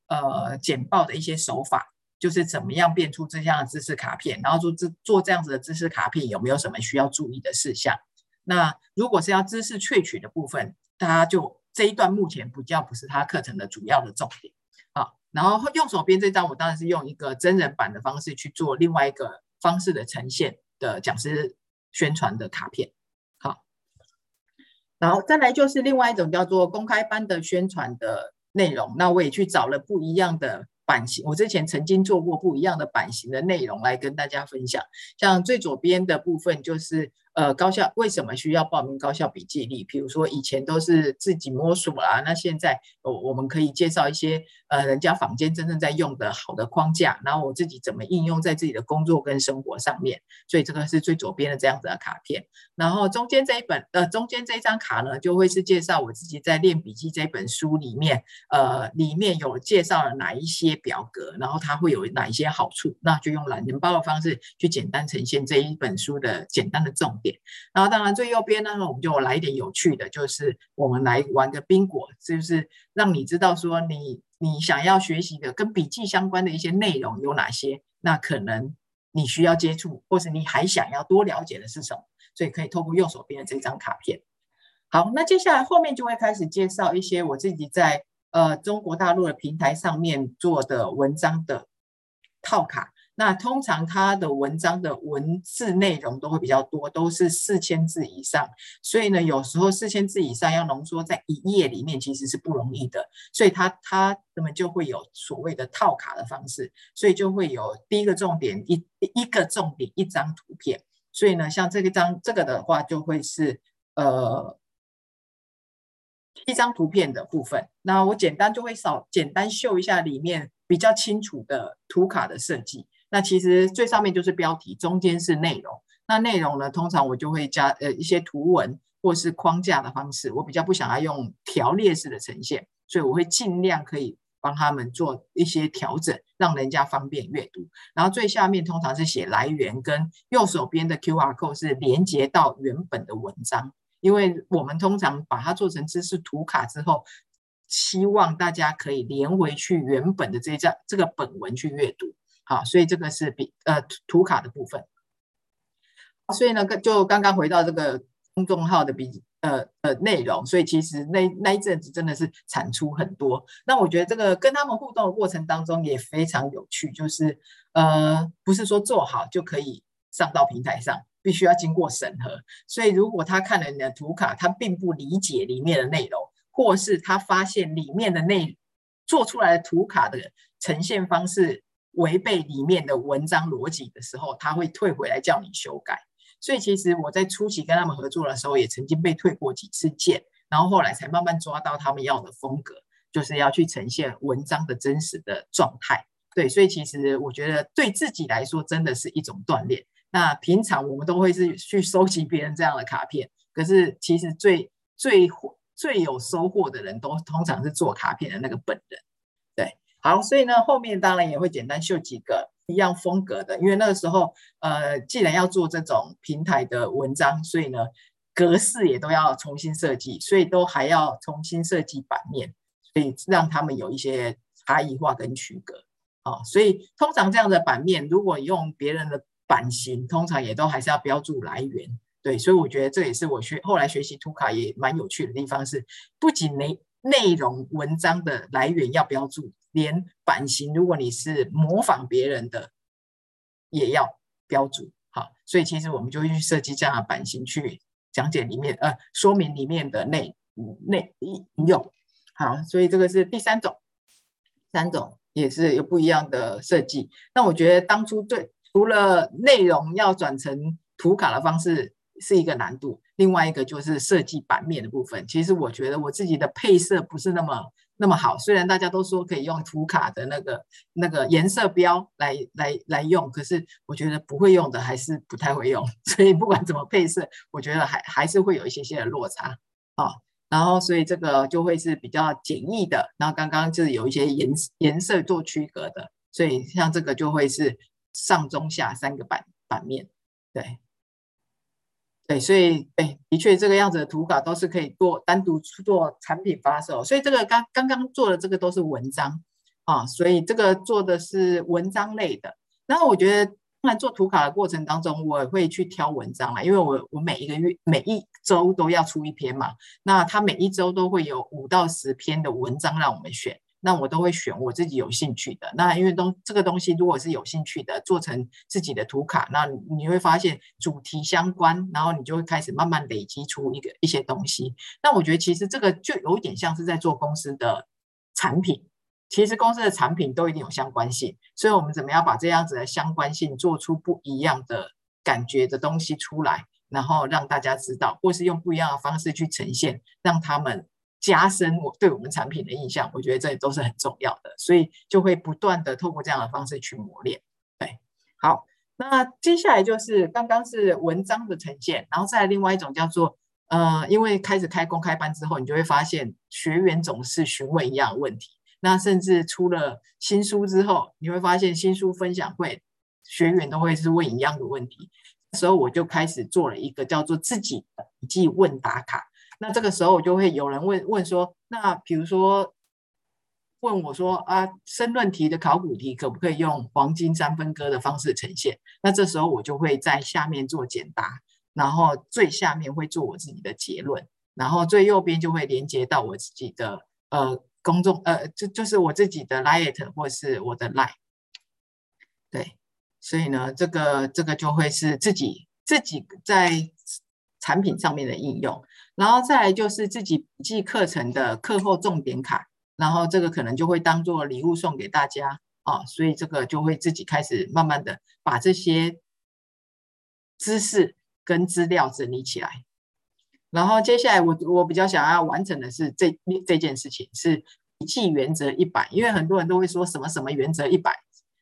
呃简报的一些手法，就是怎么样变出这样的知识卡片，然后做这做这样子的知识卡片有没有什么需要注意的事项？那如果是要知识萃取的部分，大家就这一段目前比较不是他课程的主要的重点。然后右手边这张我当然是用一个真人版的方式去做另外一个方式的呈现的讲师。宣传的卡片，好，然后再来就是另外一种叫做公开班的宣传的内容。那我也去找了不一样的版型，我之前曾经做过不一样的版型的内容来跟大家分享。像最左边的部分就是。呃，高效为什么需要报名高效笔记力？比如说以前都是自己摸索啦，那现在我我们可以介绍一些呃人家坊间真正在用的好的框架，然后我自己怎么应用在自己的工作跟生活上面。所以这个是最左边的这样子的卡片。然后中间这一本呃中间这一张卡呢，就会是介绍我自己在练笔记这本书里面呃里面有介绍了哪一些表格，然后它会有哪一些好处，那就用懒人包的方式去简单呈现这一本书的简单的重点。然后，当然最右边呢，我们就来一点有趣的，就是我们来玩个宾果，就是让你知道说你你想要学习的跟笔记相关的一些内容有哪些，那可能你需要接触，或是你还想要多了解的是什么，所以可以透过右手边的这张卡片。好，那接下来后面就会开始介绍一些我自己在呃中国大陆的平台上面做的文章的套卡。那通常他的文章的文字内容都会比较多，都是四千字以上，所以呢，有时候四千字以上要浓缩在一页里面，其实是不容易的。所以他他那么就会有所谓的套卡的方式，所以就会有第一个重点一一个重点一张图片。所以呢，像这个张这个的话，就会是呃一张图片的部分。那我简单就会少简单秀一下里面比较清楚的图卡的设计。那其实最上面就是标题，中间是内容。那内容呢，通常我就会加呃一些图文或是框架的方式。我比较不想要用条列式的呈现，所以我会尽量可以帮他们做一些调整，让人家方便阅读。然后最下面通常是写来源，跟右手边的 QR code 是连接到原本的文章。因为我们通常把它做成知识图卡之后，希望大家可以连回去原本的这一张这个本文去阅读。好，所以这个是比呃图卡的部分。所以呢，就刚刚回到这个公众号的比呃呃内容，所以其实那那一阵子真的是产出很多。那我觉得这个跟他们互动的过程当中也非常有趣，就是呃不是说做好就可以上到平台上，必须要经过审核。所以如果他看了你的图卡，他并不理解里面的内容，或是他发现里面的内做出来的图卡的呈现方式违背里面的文章逻辑的时候，他会退回来叫你修改。所以其实我在初期跟他们合作的时候，也曾经被退过几次件，然后后来才慢慢抓到他们要的风格，就是要去呈现文章的真实的状态。对，所以其实我觉得对自己来说真的是一种锻炼。那平常我们都会是去收集别人这样的卡片，可是其实最最最有收获的人都通常是做卡片的那个本人。好，所以呢，后面当然也会简单秀几个一样风格的，因为那个时候，呃，既然要做这种平台的文章，所以呢，格式也都要重新设计，所以都还要重新设计版面，所以让他们有一些差异化跟区隔。哦，所以通常这样的版面，如果用别人的版型，通常也都还是要标注来源。对，所以我觉得这也是我学后来学习图卡也蛮有趣的地方是，不仅内内容文章的来源要标注，连版型，如果你是模仿别人的，也要标注。好，所以其实我们就会去设计这样的版型去讲解里面呃说明里面的内内应用。好，所以这个是第三种，三种也是有不一样的设计。那我觉得当初对除了内容要转成图卡的方式。是一个难度，另外一个就是设计版面的部分。其实我觉得我自己的配色不是那么那么好，虽然大家都说可以用图卡的那个那个颜色标来来来用，可是我觉得不会用的还是不太会用。[LAUGHS] 所以不管怎么配色，我觉得还还是会有一些些的落差啊。然后所以这个就会是比较简易的。然后刚刚就是有一些颜颜色做区隔的，所以像这个就会是上中下三个版版面，对。对，所以对，的确这个样子的图卡都是可以做单独做产品发售。所以这个刚刚刚做的这个都是文章啊，所以这个做的是文章类的。然后我觉得，当然做图卡的过程当中，我会去挑文章啦，因为我我每一个月每一周都要出一篇嘛，那它每一周都会有五到十篇的文章让我们选。那我都会选我自己有兴趣的。那因为东这个东西如果是有兴趣的，做成自己的图卡，那你会发现主题相关，然后你就会开始慢慢累积出一个一些东西。那我觉得其实这个就有一点像是在做公司的产品，其实公司的产品都一定有相关性，所以我们怎么样把这样子的相关性做出不一样的感觉的东西出来，然后让大家知道，或是用不一样的方式去呈现，让他们。加深我对我们产品的印象，我觉得这都是很重要的，所以就会不断的透过这样的方式去磨练。对，好，那接下来就是刚刚是文章的呈现，然后再另外一种叫做呃，因为开始开公开班之后，你就会发现学员总是询问一样的问题，那甚至出了新书之后，你会发现新书分享会学员都会是问一样的问题，时候我就开始做了一个叫做自己笔记问答卡。那这个时候我就会有人问问说，那比如说问我说啊，申论题的考古题可不可以用黄金三分割的方式呈现？那这时候我就会在下面做简答，然后最下面会做我自己的结论，然后最右边就会连接到我自己的呃公众呃，就就是我自己的 LINE 或是我的 Line。对，所以呢，这个这个就会是自己自己在产品上面的应用。然后再来就是自己笔记课程的课后重点卡，然后这个可能就会当做礼物送给大家啊，所以这个就会自己开始慢慢的把这些知识跟资料整理起来。然后接下来我我比较想要完成的是这这件事情是笔记原则一百，因为很多人都会说什么什么原则一百，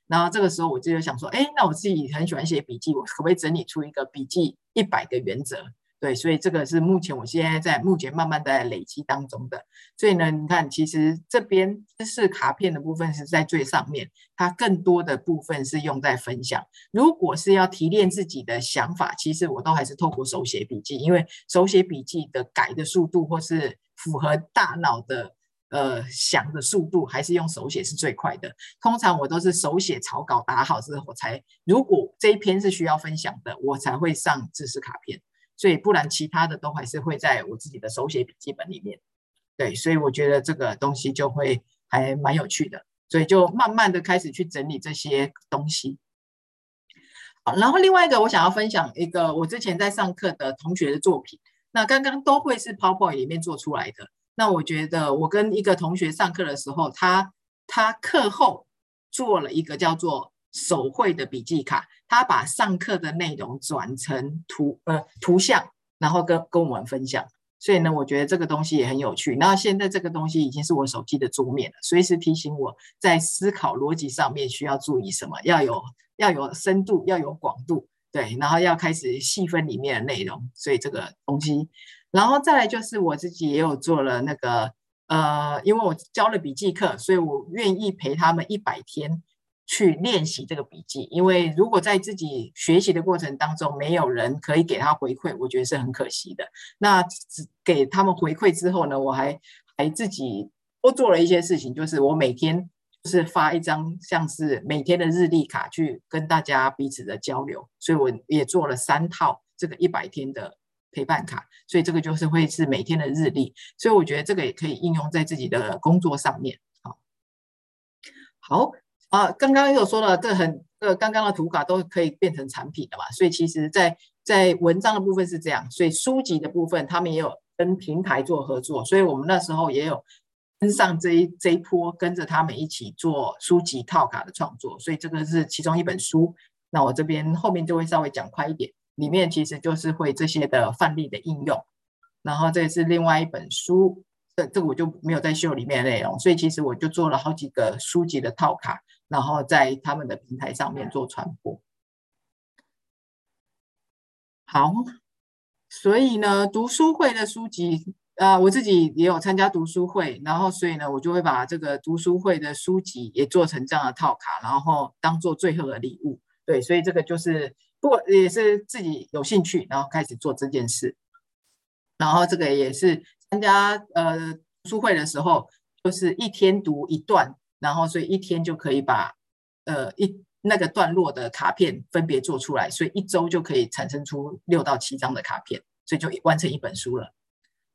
然后这个时候我就想说，哎，那我自己很喜欢写笔记，我可不可以整理出一个笔记一百个原则？对，所以这个是目前我现在在目前慢慢在累积当中的。所以呢，你看，其实这边知识卡片的部分是在最上面，它更多的部分是用在分享。如果是要提炼自己的想法，其实我都还是透过手写笔记，因为手写笔记的改的速度或是符合大脑的呃想的速度，还是用手写是最快的。通常我都是手写草稿打好之后才，如果这一篇是需要分享的，我才会上知识卡片。所以不然，其他的都还是会在我自己的手写笔记本里面。对，所以我觉得这个东西就会还蛮有趣的。所以就慢慢的开始去整理这些东西。好，然后另外一个我想要分享一个我之前在上课的同学的作品。那刚刚都会是 PowerPoint 里面做出来的。那我觉得我跟一个同学上课的时候，他他课后做了一个叫做手绘的笔记卡，他把上课的内容转成图呃图像，然后跟跟我们分享。所以呢，我觉得这个东西也很有趣。那现在这个东西已经是我手机的桌面了，随时提醒我在思考逻辑上面需要注意什么，要有要有深度，要有广度，对，然后要开始细分里面的内容。所以这个东西，然后再来就是我自己也有做了那个呃，因为我教了笔记课，所以我愿意陪他们一百天。去练习这个笔记，因为如果在自己学习的过程当中，没有人可以给他回馈，我觉得是很可惜的。那只给他们回馈之后呢，我还还自己多做了一些事情，就是我每天就是发一张像是每天的日历卡，去跟大家彼此的交流。所以我也做了三套这个一百天的陪伴卡，所以这个就是会是每天的日历。所以我觉得这个也可以应用在自己的工作上面。好，好。啊，刚刚又说了，这很呃，刚刚的图卡都可以变成产品的嘛，所以其实在，在文章的部分是这样，所以书籍的部分他们也有跟平台做合作，所以我们那时候也有跟上这一这一波，跟着他们一起做书籍套卡的创作，所以这个是其中一本书。那我这边后面就会稍微讲快一点，里面其实就是会这些的范例的应用，然后这是另外一本书，这这个我就没有在秀里面的内容，所以其实我就做了好几个书籍的套卡。然后在他们的平台上面做传播。好，所以呢，读书会的书籍啊、我自己也有参加读书会，然后所以呢，我就会把这个读书会的书籍也做成这样的套卡，然后当做最后的礼物。对，所以这个就是不也是自己有兴趣，然后开始做这件事。然后这个也是参加呃读书会的时候，就是一天读一段。然后，所以一天就可以把，呃，一那个段落的卡片分别做出来，所以一周就可以产生出六到七张的卡片，所以就完成一本书了。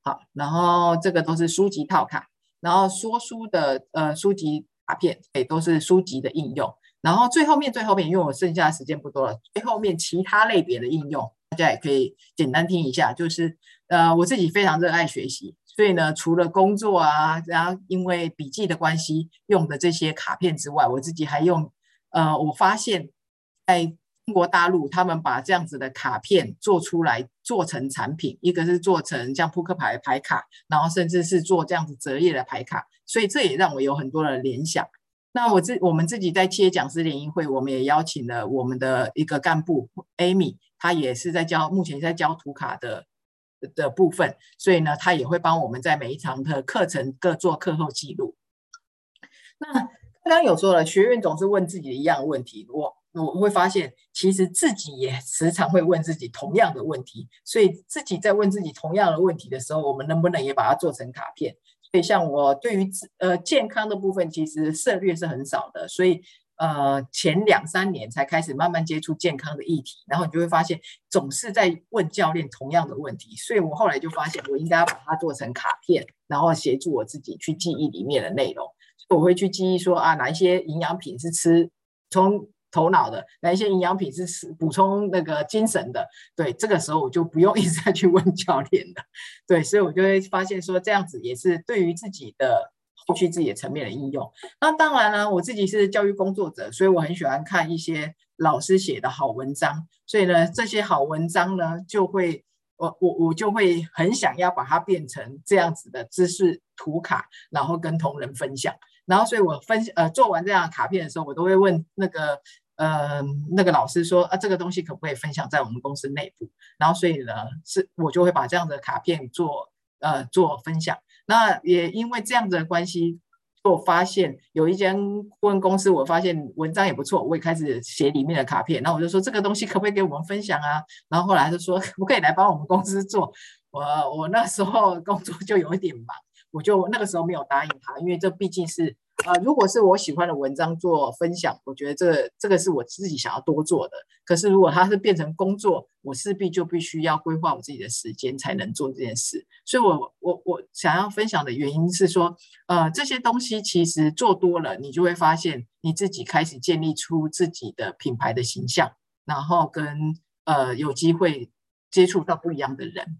好，然后这个都是书籍套卡，然后说书的呃书籍卡片也都是书籍的应用。然后最后面最后面，因为我剩下的时间不多了，最后面其他类别的应用，大家也可以简单听一下，就是呃我自己非常热爱学习。所以呢，除了工作啊，然后因为笔记的关系用的这些卡片之外，我自己还用，呃，我发现，在中国大陆，他们把这样子的卡片做出来，做成产品，一个是做成像扑克牌的牌卡，然后甚至是做这样子折页的牌卡，所以这也让我有很多的联想。那我自我们自己在企业讲师联谊会，我们也邀请了我们的一个干部 Amy，她也是在教，目前在教图卡的。的部分，所以呢，他也会帮我们在每一堂的课程各做课后记录。那刚刚有说了，学员总是问自己一样问题，我我会发现，其实自己也时常会问自己同样的问题，所以自己在问自己同样的问题的时候，我们能不能也把它做成卡片？所以像我对于呃健康的部分，其实涉猎是很少的，所以。呃，前两三年才开始慢慢接触健康的议题，然后你就会发现总是在问教练同样的问题，所以我后来就发现我应该要把它做成卡片，然后协助我自己去记忆里面的内容。我会去记忆说啊，哪一些营养品是吃充头脑的，哪一些营养品是吃补充那个精神的。对，这个时候我就不用 [LAUGHS] 一直在去问教练了。对，所以我就会发现说这样子也是对于自己的。后续自己的层面的应用，那当然呢，我自己是教育工作者，所以我很喜欢看一些老师写的好文章，所以呢，这些好文章呢，就会我我我就会很想要把它变成这样子的知识图卡，然后跟同仁分享。然后，所以我分呃做完这样的卡片的时候，我都会问那个呃那个老师说啊，这个东西可不可以分享在我们公司内部？然后，所以呢，是我就会把这样的卡片做呃做分享。那也因为这样子的关系，我发现有一间顾问公司，我发现文章也不错，我也开始写里面的卡片。那我就说这个东西可不可以给我们分享啊？然后后来就说 [LAUGHS] 可不可以来帮我们公司做？我我那时候工作就有一点忙，我就那个时候没有答应他，因为这毕竟是。呃，如果是我喜欢的文章做分享，我觉得这个这个是我自己想要多做的。可是如果它是变成工作，我势必就必须要规划我自己的时间才能做这件事。所以，我我我想要分享的原因是说，呃，这些东西其实做多了，你就会发现你自己开始建立出自己的品牌的形象，然后跟呃有机会接触到不一样的人。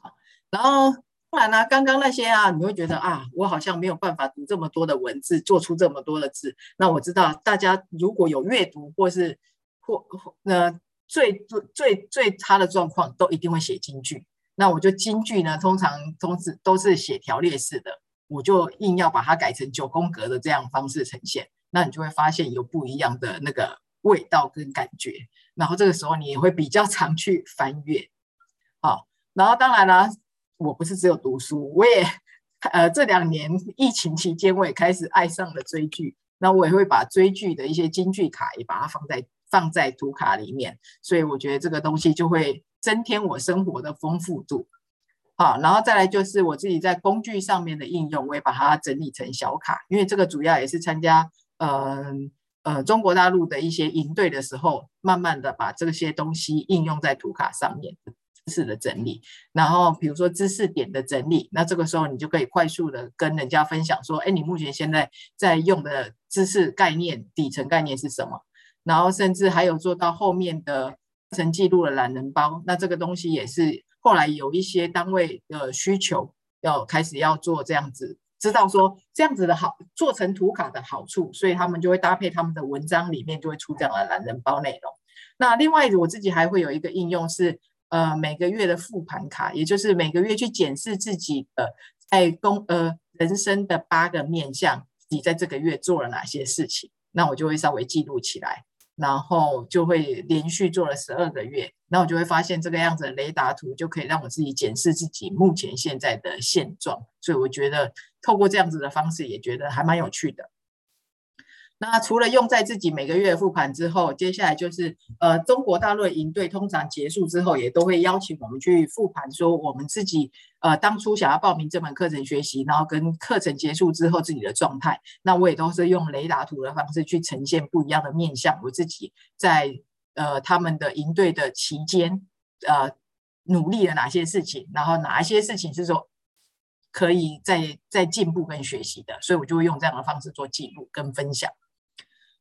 好，然后。当然啦，刚刚那些啊，你会觉得啊，我好像没有办法读这么多的文字，做出这么多的字。那我知道大家如果有阅读或是或呃最最最最差的状况，都一定会写京剧。那我就京剧呢，通常都是都是写条列式的，我就硬要把它改成九宫格的这样方式呈现。那你就会发现有不一样的那个味道跟感觉。然后这个时候你也会比较常去翻阅。好，然后当然了。我不是只有读书，我也呃这两年疫情期间，我也开始爱上了追剧。那我也会把追剧的一些金句卡也把它放在放在图卡里面，所以我觉得这个东西就会增添我生活的丰富度。好，然后再来就是我自己在工具上面的应用，我也把它整理成小卡，因为这个主要也是参加呃呃中国大陆的一些营队的时候，慢慢的把这些东西应用在图卡上面。知识的整理，然后比如说知识点的整理，那这个时候你就可以快速的跟人家分享说，哎，你目前现在在用的知识概念底层概念是什么？然后甚至还有做到后面的课程记录的懒人包，那这个东西也是后来有一些单位的需求，要开始要做这样子，知道说这样子的好做成图卡的好处，所以他们就会搭配他们的文章里面就会出这样的懒人包内容。那另外我自己还会有一个应用是。呃，每个月的复盘卡，也就是每个月去检视自己的在工呃人生的八个面向，你在这个月做了哪些事情，那我就会稍微记录起来，然后就会连续做了十二个月，那我就会发现这个样子的雷达图就可以让我自己检视自己目前现在的现状，所以我觉得透过这样子的方式，也觉得还蛮有趣的。那除了用在自己每个月复盘之后，接下来就是呃，中国大陆的营队通常结束之后，也都会邀请我们去复盘，说我们自己呃当初想要报名这门课程学习，然后跟课程结束之后自己的状态。那我也都是用雷达图的方式去呈现不一样的面向，我自己在呃他们的营队的期间呃努力了哪些事情，然后哪一些事情是说可以再再进步跟学习的，所以我就会用这样的方式做记录跟分享。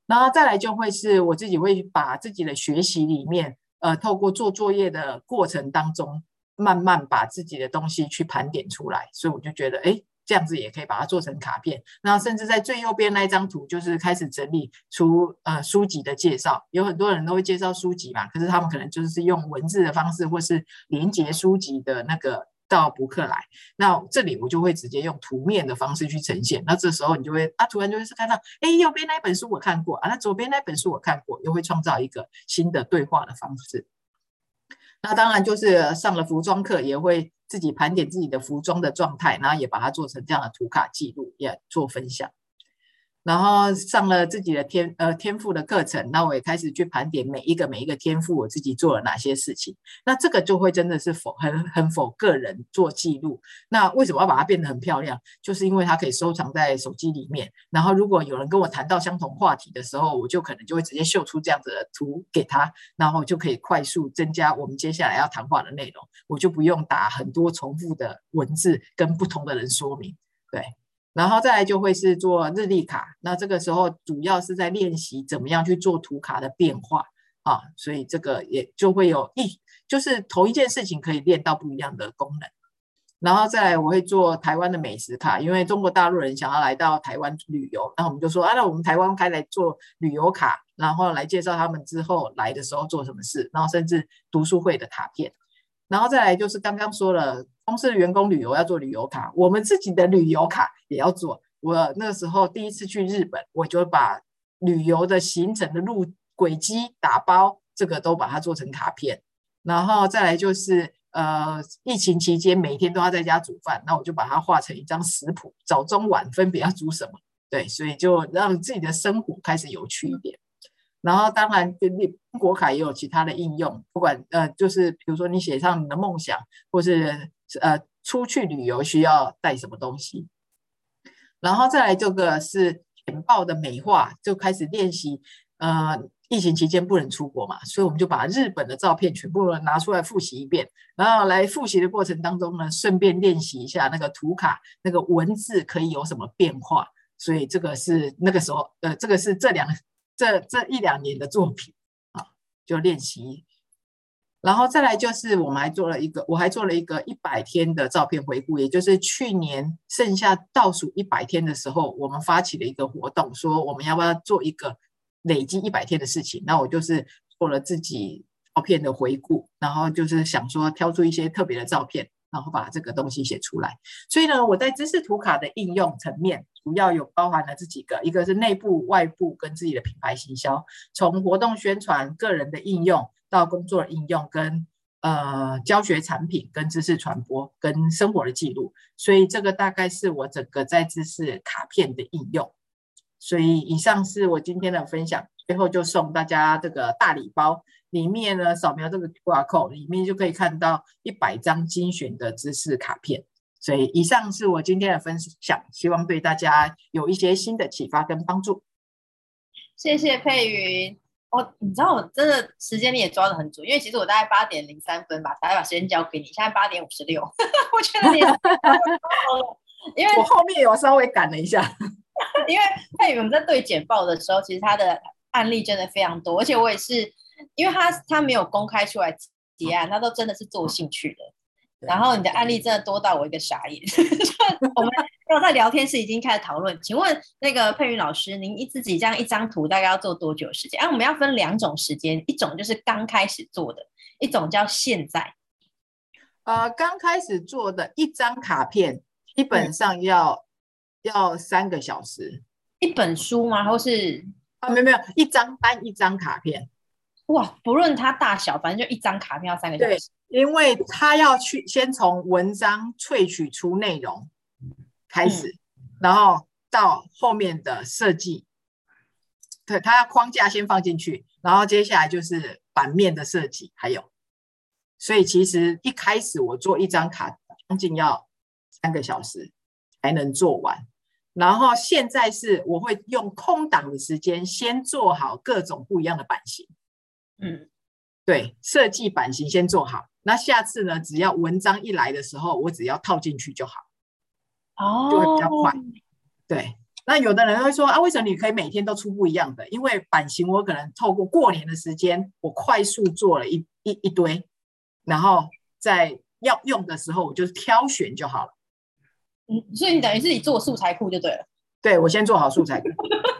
然后再来就会是我自己会把自己的学习里面，呃，透过做作业的过程当中，慢慢把自己的东西去盘点出来，所以我就觉得，哎，这样子也可以把它做成卡片。然后甚至在最右边那一张图，就是开始整理出呃书籍的介绍。有很多人都会介绍书籍嘛，可是他们可能就是用文字的方式，或是连接书籍的那个。到博客来，那这里我就会直接用图面的方式去呈现。那这时候你就会啊，突然就会是看到，哎，右边那一本书我看过啊，那左边那本书我看过，又会创造一个新的对话的方式。那当然就是上了服装课，也会自己盘点自己的服装的状态，然后也把它做成这样的图卡记录，也做分享。然后上了自己的天呃天赋的课程，那我也开始去盘点每一个每一个天赋，我自己做了哪些事情。那这个就会真的是否很很否个人做记录。那为什么要把它变得很漂亮？就是因为它可以收藏在手机里面。然后如果有人跟我谈到相同话题的时候，我就可能就会直接秀出这样子的图给他，然后就可以快速增加我们接下来要谈话的内容。我就不用打很多重复的文字跟不同的人说明。对。然后再来就会是做日历卡，那这个时候主要是在练习怎么样去做图卡的变化啊，所以这个也就会有一，就是同一件事情可以练到不一样的功能。然后再来我会做台湾的美食卡，因为中国大陆人想要来到台湾旅游，那我们就说啊，那我们台湾开来做旅游卡，然后来介绍他们之后来的时候做什么事，然后甚至读书会的卡片。然后再来就是刚刚说了，公司的员工旅游要做旅游卡，我们自己的旅游卡也要做。我那时候第一次去日本，我就把旅游的行程的路轨迹打包，这个都把它做成卡片。然后再来就是呃，疫情期间每天都要在家煮饭，那我就把它画成一张食谱，早中晚分别要煮什么。对，所以就让自己的生活开始有趣一点。然后当然，中国卡也有其他的应用，不管呃，就是比如说你写上你的梦想，或是呃出去旅游需要带什么东西。然后再来这个是简报的美化，就开始练习。呃，疫情期间不能出国嘛，所以我们就把日本的照片全部拿出来复习一遍。然后来复习的过程当中呢，顺便练习一下那个图卡那个文字可以有什么变化。所以这个是那个时候，呃，这个是这两。这这一两年的作品啊，就练习然后再来就是我们还做了一个，我还做了一个一百天的照片回顾，也就是去年剩下倒数一百天的时候，我们发起了一个活动，说我们要不要做一个累积一百天的事情？那我就是做了自己照片的回顾，然后就是想说挑出一些特别的照片，然后把这个东西写出来。所以呢，我在知识图卡的应用层面，主要有包含了这几个，一个是内部、外部跟自己的品牌行销，从活动宣传、个人的应用。到工作的应用跟呃教学产品跟知识传播跟生活的记录，所以这个大概是我整个在知识卡片的应用。所以以上是我今天的分享，最后就送大家这个大礼包，里面呢扫描这个 QR code，里面就可以看到一百张精选的知识卡片。所以以上是我今天的分享，希望对大家有一些新的启发跟帮助。谢谢佩云。哦，你知道我真的时间你也抓得很准，因为其实我大概八点零三分吧，才把时间交给你。现在八点五十六，[LAUGHS] 我觉得你，[LAUGHS] 因为我后面有稍微赶了一下，[LAUGHS] 因为佩云我们在对简报的时候，其实他的案例真的非常多，而且我也是，因为他他没有公开出来结案，他都真的是做兴趣的。然后你的案例真的多到我一个傻眼。[LAUGHS] 我们要在聊天室已经开始讨论，请问那个佩云老师，您一自己这样一张图大概要做多久时间？啊，我们要分两种时间，一种就是刚开始做的，一种叫现在。呃，刚开始做的一张卡片基本上要、嗯、要三个小时。一本书吗？或是啊，没有没有，一张单一张卡片。哇，不论它大小，反正就一张卡片要三个小时。因为他要去先从文章萃取出内容开始，嗯、然后到后面的设计，对，他要框架先放进去，然后接下来就是版面的设计，还有，所以其实一开始我做一张卡将近要三个小时才能做完，然后现在是我会用空档的时间先做好各种不一样的版型，嗯，对，设计版型先做好。那下次呢？只要文章一来的时候，我只要套进去就好，哦，就会比较快。对，那有的人会说啊，为什么你可以每天都出不一样的？因为版型我可能透过过年的时间，我快速做了一一一堆，然后在要用的时候，我就挑选就好了。嗯，所以你等于是你做素材库就对了。对，我先做好素材库。[LAUGHS]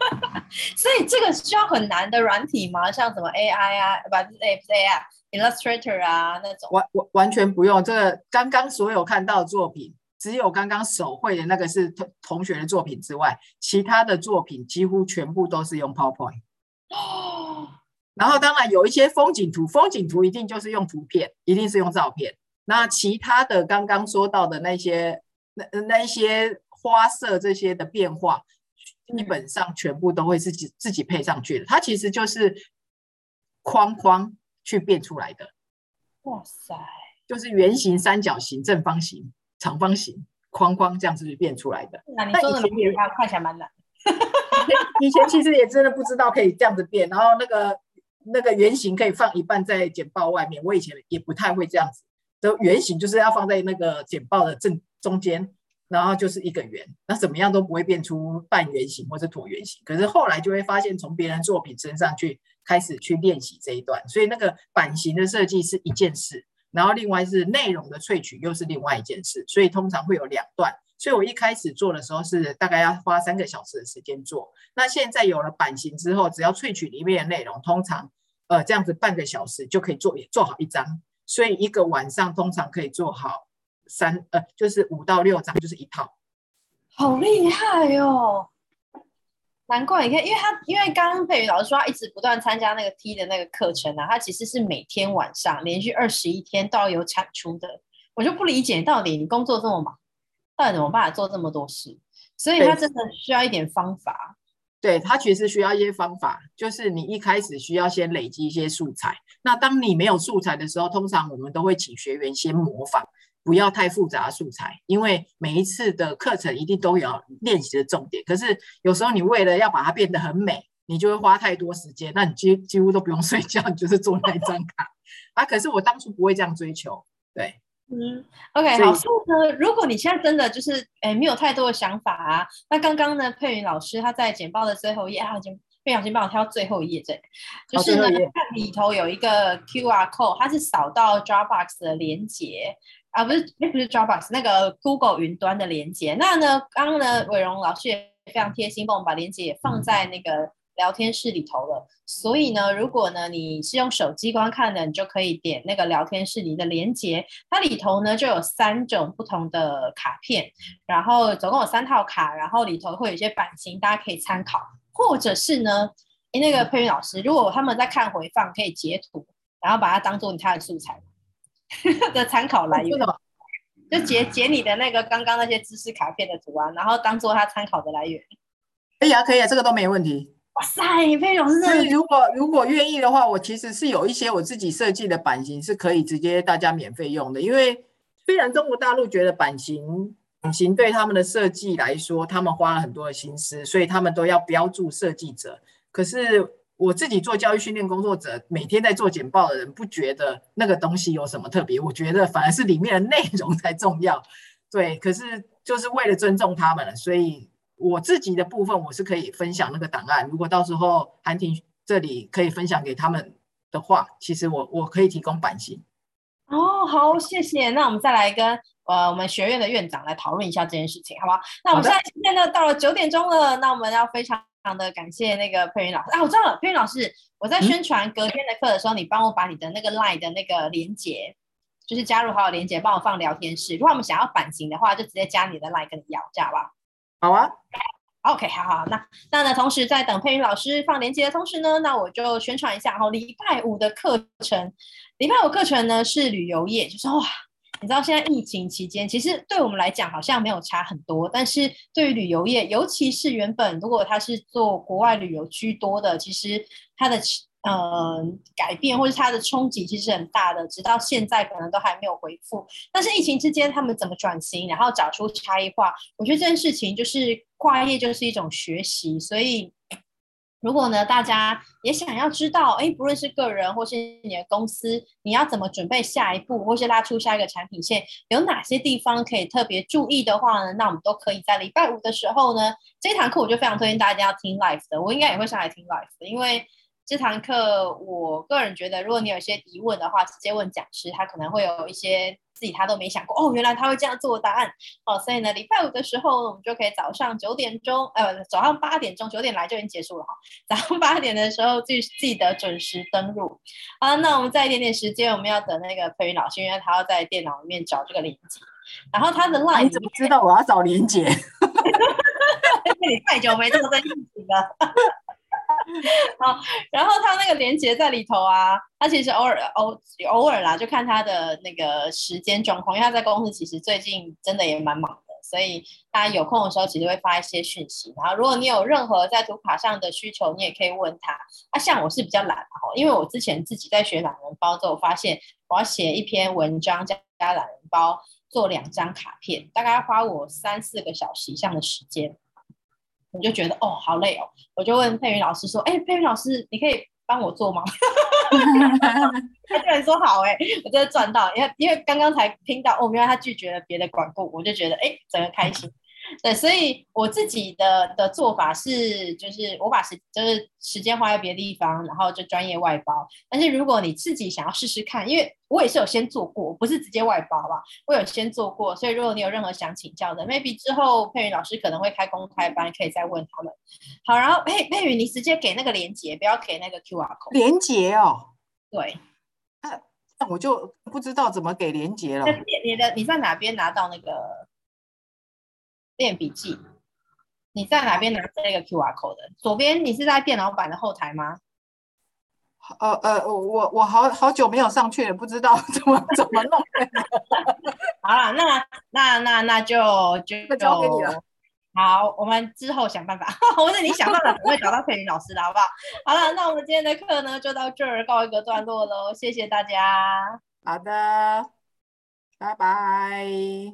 所以这个需要很难的软体吗？像什么 AI 啊，不是 AI 啊。Illustrator 啊，那种完完完全不用。这个刚刚所有看到的作品，只有刚刚手绘的那个是同同学的作品之外，其他的作品几乎全部都是用 PowerPoint。哦。[GASPS] 然后当然有一些风景图，风景图一定就是用图片，一定是用照片。那其他的刚刚说到的那些那那一些花色这些的变化，基本上全部都会自己自己配上去的。它其实就是框框。去变出来的，哇塞，就是圆形、三角形、正方形、长方形框框这样子就变出来的。那你说的蛮厉害，看起来蛮难。以前其实也真的不知道可以这样子变，然后那个那个圆形可以放一半在简报外面，我以前也不太会这样子。就圆形就是要放在那个简报的正中间，然后就是一个圆，那怎么样都不会变出半圆形或者椭圆形。可是后来就会发现，从别人作品身上去。开始去练习这一段，所以那个版型的设计是一件事，然后另外是内容的萃取又是另外一件事，所以通常会有两段。所以我一开始做的时候是大概要花三个小时的时间做，那现在有了版型之后，只要萃取里面的内容，通常呃这样子半个小时就可以做做好一张，所以一个晚上通常可以做好三呃就是五到六张，就是一套，好厉害哟、哦。难怪你看，因为他因为刚刚佩宇老师说他一直不断参加那个 T 的那个课程啊，他其实是每天晚上连续二十一天都要有产出的。我就不理解，到底你工作这么忙，到底怎么办法做这么多事？所以他真的需要一点方法。对，他其实需要一些方法，就是你一开始需要先累积一些素材。那当你没有素材的时候，通常我们都会请学员先模仿。不要太复杂的素材，因为每一次的课程一定都有练习的重点。可是有时候你为了要把它变得很美，你就会花太多时间，那你几几乎都不用 [LAUGHS] 睡觉，你就是做那一张卡啊。可是我当初不会这样追求，对，嗯，OK，好。所以呢，如果你现在真的就是诶没有太多的想法啊，那刚刚呢佩云老师他在简报的最后一页他已经佩云老师帮我挑最后一页，这里就是呢，看里头有一个 QR code，它是扫到 Dropbox 的连接啊，不是，那不是 Dropbox，那个 Google 云端的连接。那呢，刚刚呢，伟荣老师也非常贴心，帮我们把连接也放在那个。聊天室里头了，所以呢，如果呢你是用手机观看的，你就可以点那个聊天室里的连接，它里头呢就有三种不同的卡片，然后总共有三套卡，然后里头会有一些版型，大家可以参考，或者是呢，诶那个佩云老师，如果他们在看回放，可以截图，然后把它当做你他的素材 [LAUGHS] 的参考来源，就截截你的那个刚刚那些知识卡片的图案，然后当做他参考的来源。可以啊，可以啊，这个都没问题。哇塞，佩老师！所以如果如果愿意的话，我其实是有一些我自己设计的版型是可以直接大家免费用的。因为虽然中国大陆觉得版型版型对他们的设计来说，他们花了很多的心思，所以他们都要标注设计者。可是我自己做教育训练工作者，每天在做简报的人，不觉得那个东西有什么特别，我觉得反而是里面的内容才重要。对，可是就是为了尊重他们，所以。我自己的部分我是可以分享那个档案，如果到时候韩婷这里可以分享给他们的话，其实我我可以提供版型。哦，好，谢谢。那我们再来跟呃我们学院的院长来讨论一下这件事情，好不好？那我们现在现在呢到了九点钟了，那我们要非常的感谢那个佩云老师啊，我知道了，佩云老师，我在宣传隔天的课的时候，嗯、你帮我把你的那个 line 的那个连接，就是加入好友连接，帮我放聊天室。如果我们想要版型的话，就直接加你的 line 跟你要，这样好不好？好啊，OK，好好，那那呢，同时在等佩云老师放连接的同时呢，那我就宣传一下哈，礼拜五的课程，礼拜五课程呢是旅游业，就是哇，你知道现在疫情期间，其实对我们来讲好像没有差很多，但是对于旅游业，尤其是原本如果他是做国外旅游居多的，其实他的。呃，改变或者它的冲击其实很大的，直到现在可能都还没有恢复。但是疫情之间，他们怎么转型，然后找出差异化？我觉得这件事情就是跨业就是一种学习。所以，如果呢大家也想要知道，哎，不论是个人或是你的公司，你要怎么准备下一步，或是拉出下一个产品线，有哪些地方可以特别注意的话呢？那我们都可以在礼拜五的时候呢，这堂课我就非常推荐大家要听 live 的，我应该也会上来听 live 的，因为。这堂课，我个人觉得，如果你有一些疑问的话，直接问讲师，他可能会有一些自己他都没想过哦，原来他会这样做答案哦。所以呢，礼拜五的时候，我们就可以早上九点钟，呃，早上八点钟，九点来就已经结束了哈。早上八点的时候，记记得准时登录。好，那我们再一点点时间，我们要等那个佩云老师，因为他要在电脑里面找这个连接。然后他的 line，你怎么知道我要找连接？[LAUGHS] 你太久没这么在运行了。[LAUGHS] 好，然后他那个连接在里头啊，他其实偶尔偶偶尔啦，就看他的那个时间状况，因为他在公司其实最近真的也蛮忙的，所以他有空的时候其实会发一些讯息。然后如果你有任何在图卡上的需求，你也可以问他。啊，像我是比较懒哦，因为我之前自己在学懒人包之后，发现我要写一篇文章加加懒人包，做两张卡片，大概要花我三四个小时以上的时间。我就觉得哦，好累哦，我就问佩云老师说：“哎，佩云老师，你可以帮我做吗？” [LAUGHS] 他居然说好哎，我真的赚到，因为因为刚刚才听到哦，原来他拒绝了别的管顾，我就觉得哎，整个开心。对，所以我自己的的做法是，就是我把时就是时间花在别的地方，然后就专业外包。但是如果你自己想要试试看，因为我也是有先做过，不是直接外包吧，我有先做过。所以如果你有任何想请教的，maybe 之后佩云老师可能会开公开班，可以再问他们。好，然后佩佩云，你直接给那个连接，不要给那个 QR code。连接哦，对，那那我就不知道怎么给连接了。你的你在哪边拿到那个？练笔记，你在哪边拿这个 QR code 的？左边你是在电脑版的后台吗？呃呃，我我好好久没有上去了，不知道 [LAUGHS] 怎么怎么弄。[LAUGHS] 好了，那那那那就就交给你了。好，我们之后想办法，[LAUGHS] 或者你想办法我会找到佩云老师的，好不好？好了，那我们今天的课呢就到这儿告一个段落喽，谢谢大家。好的，拜拜。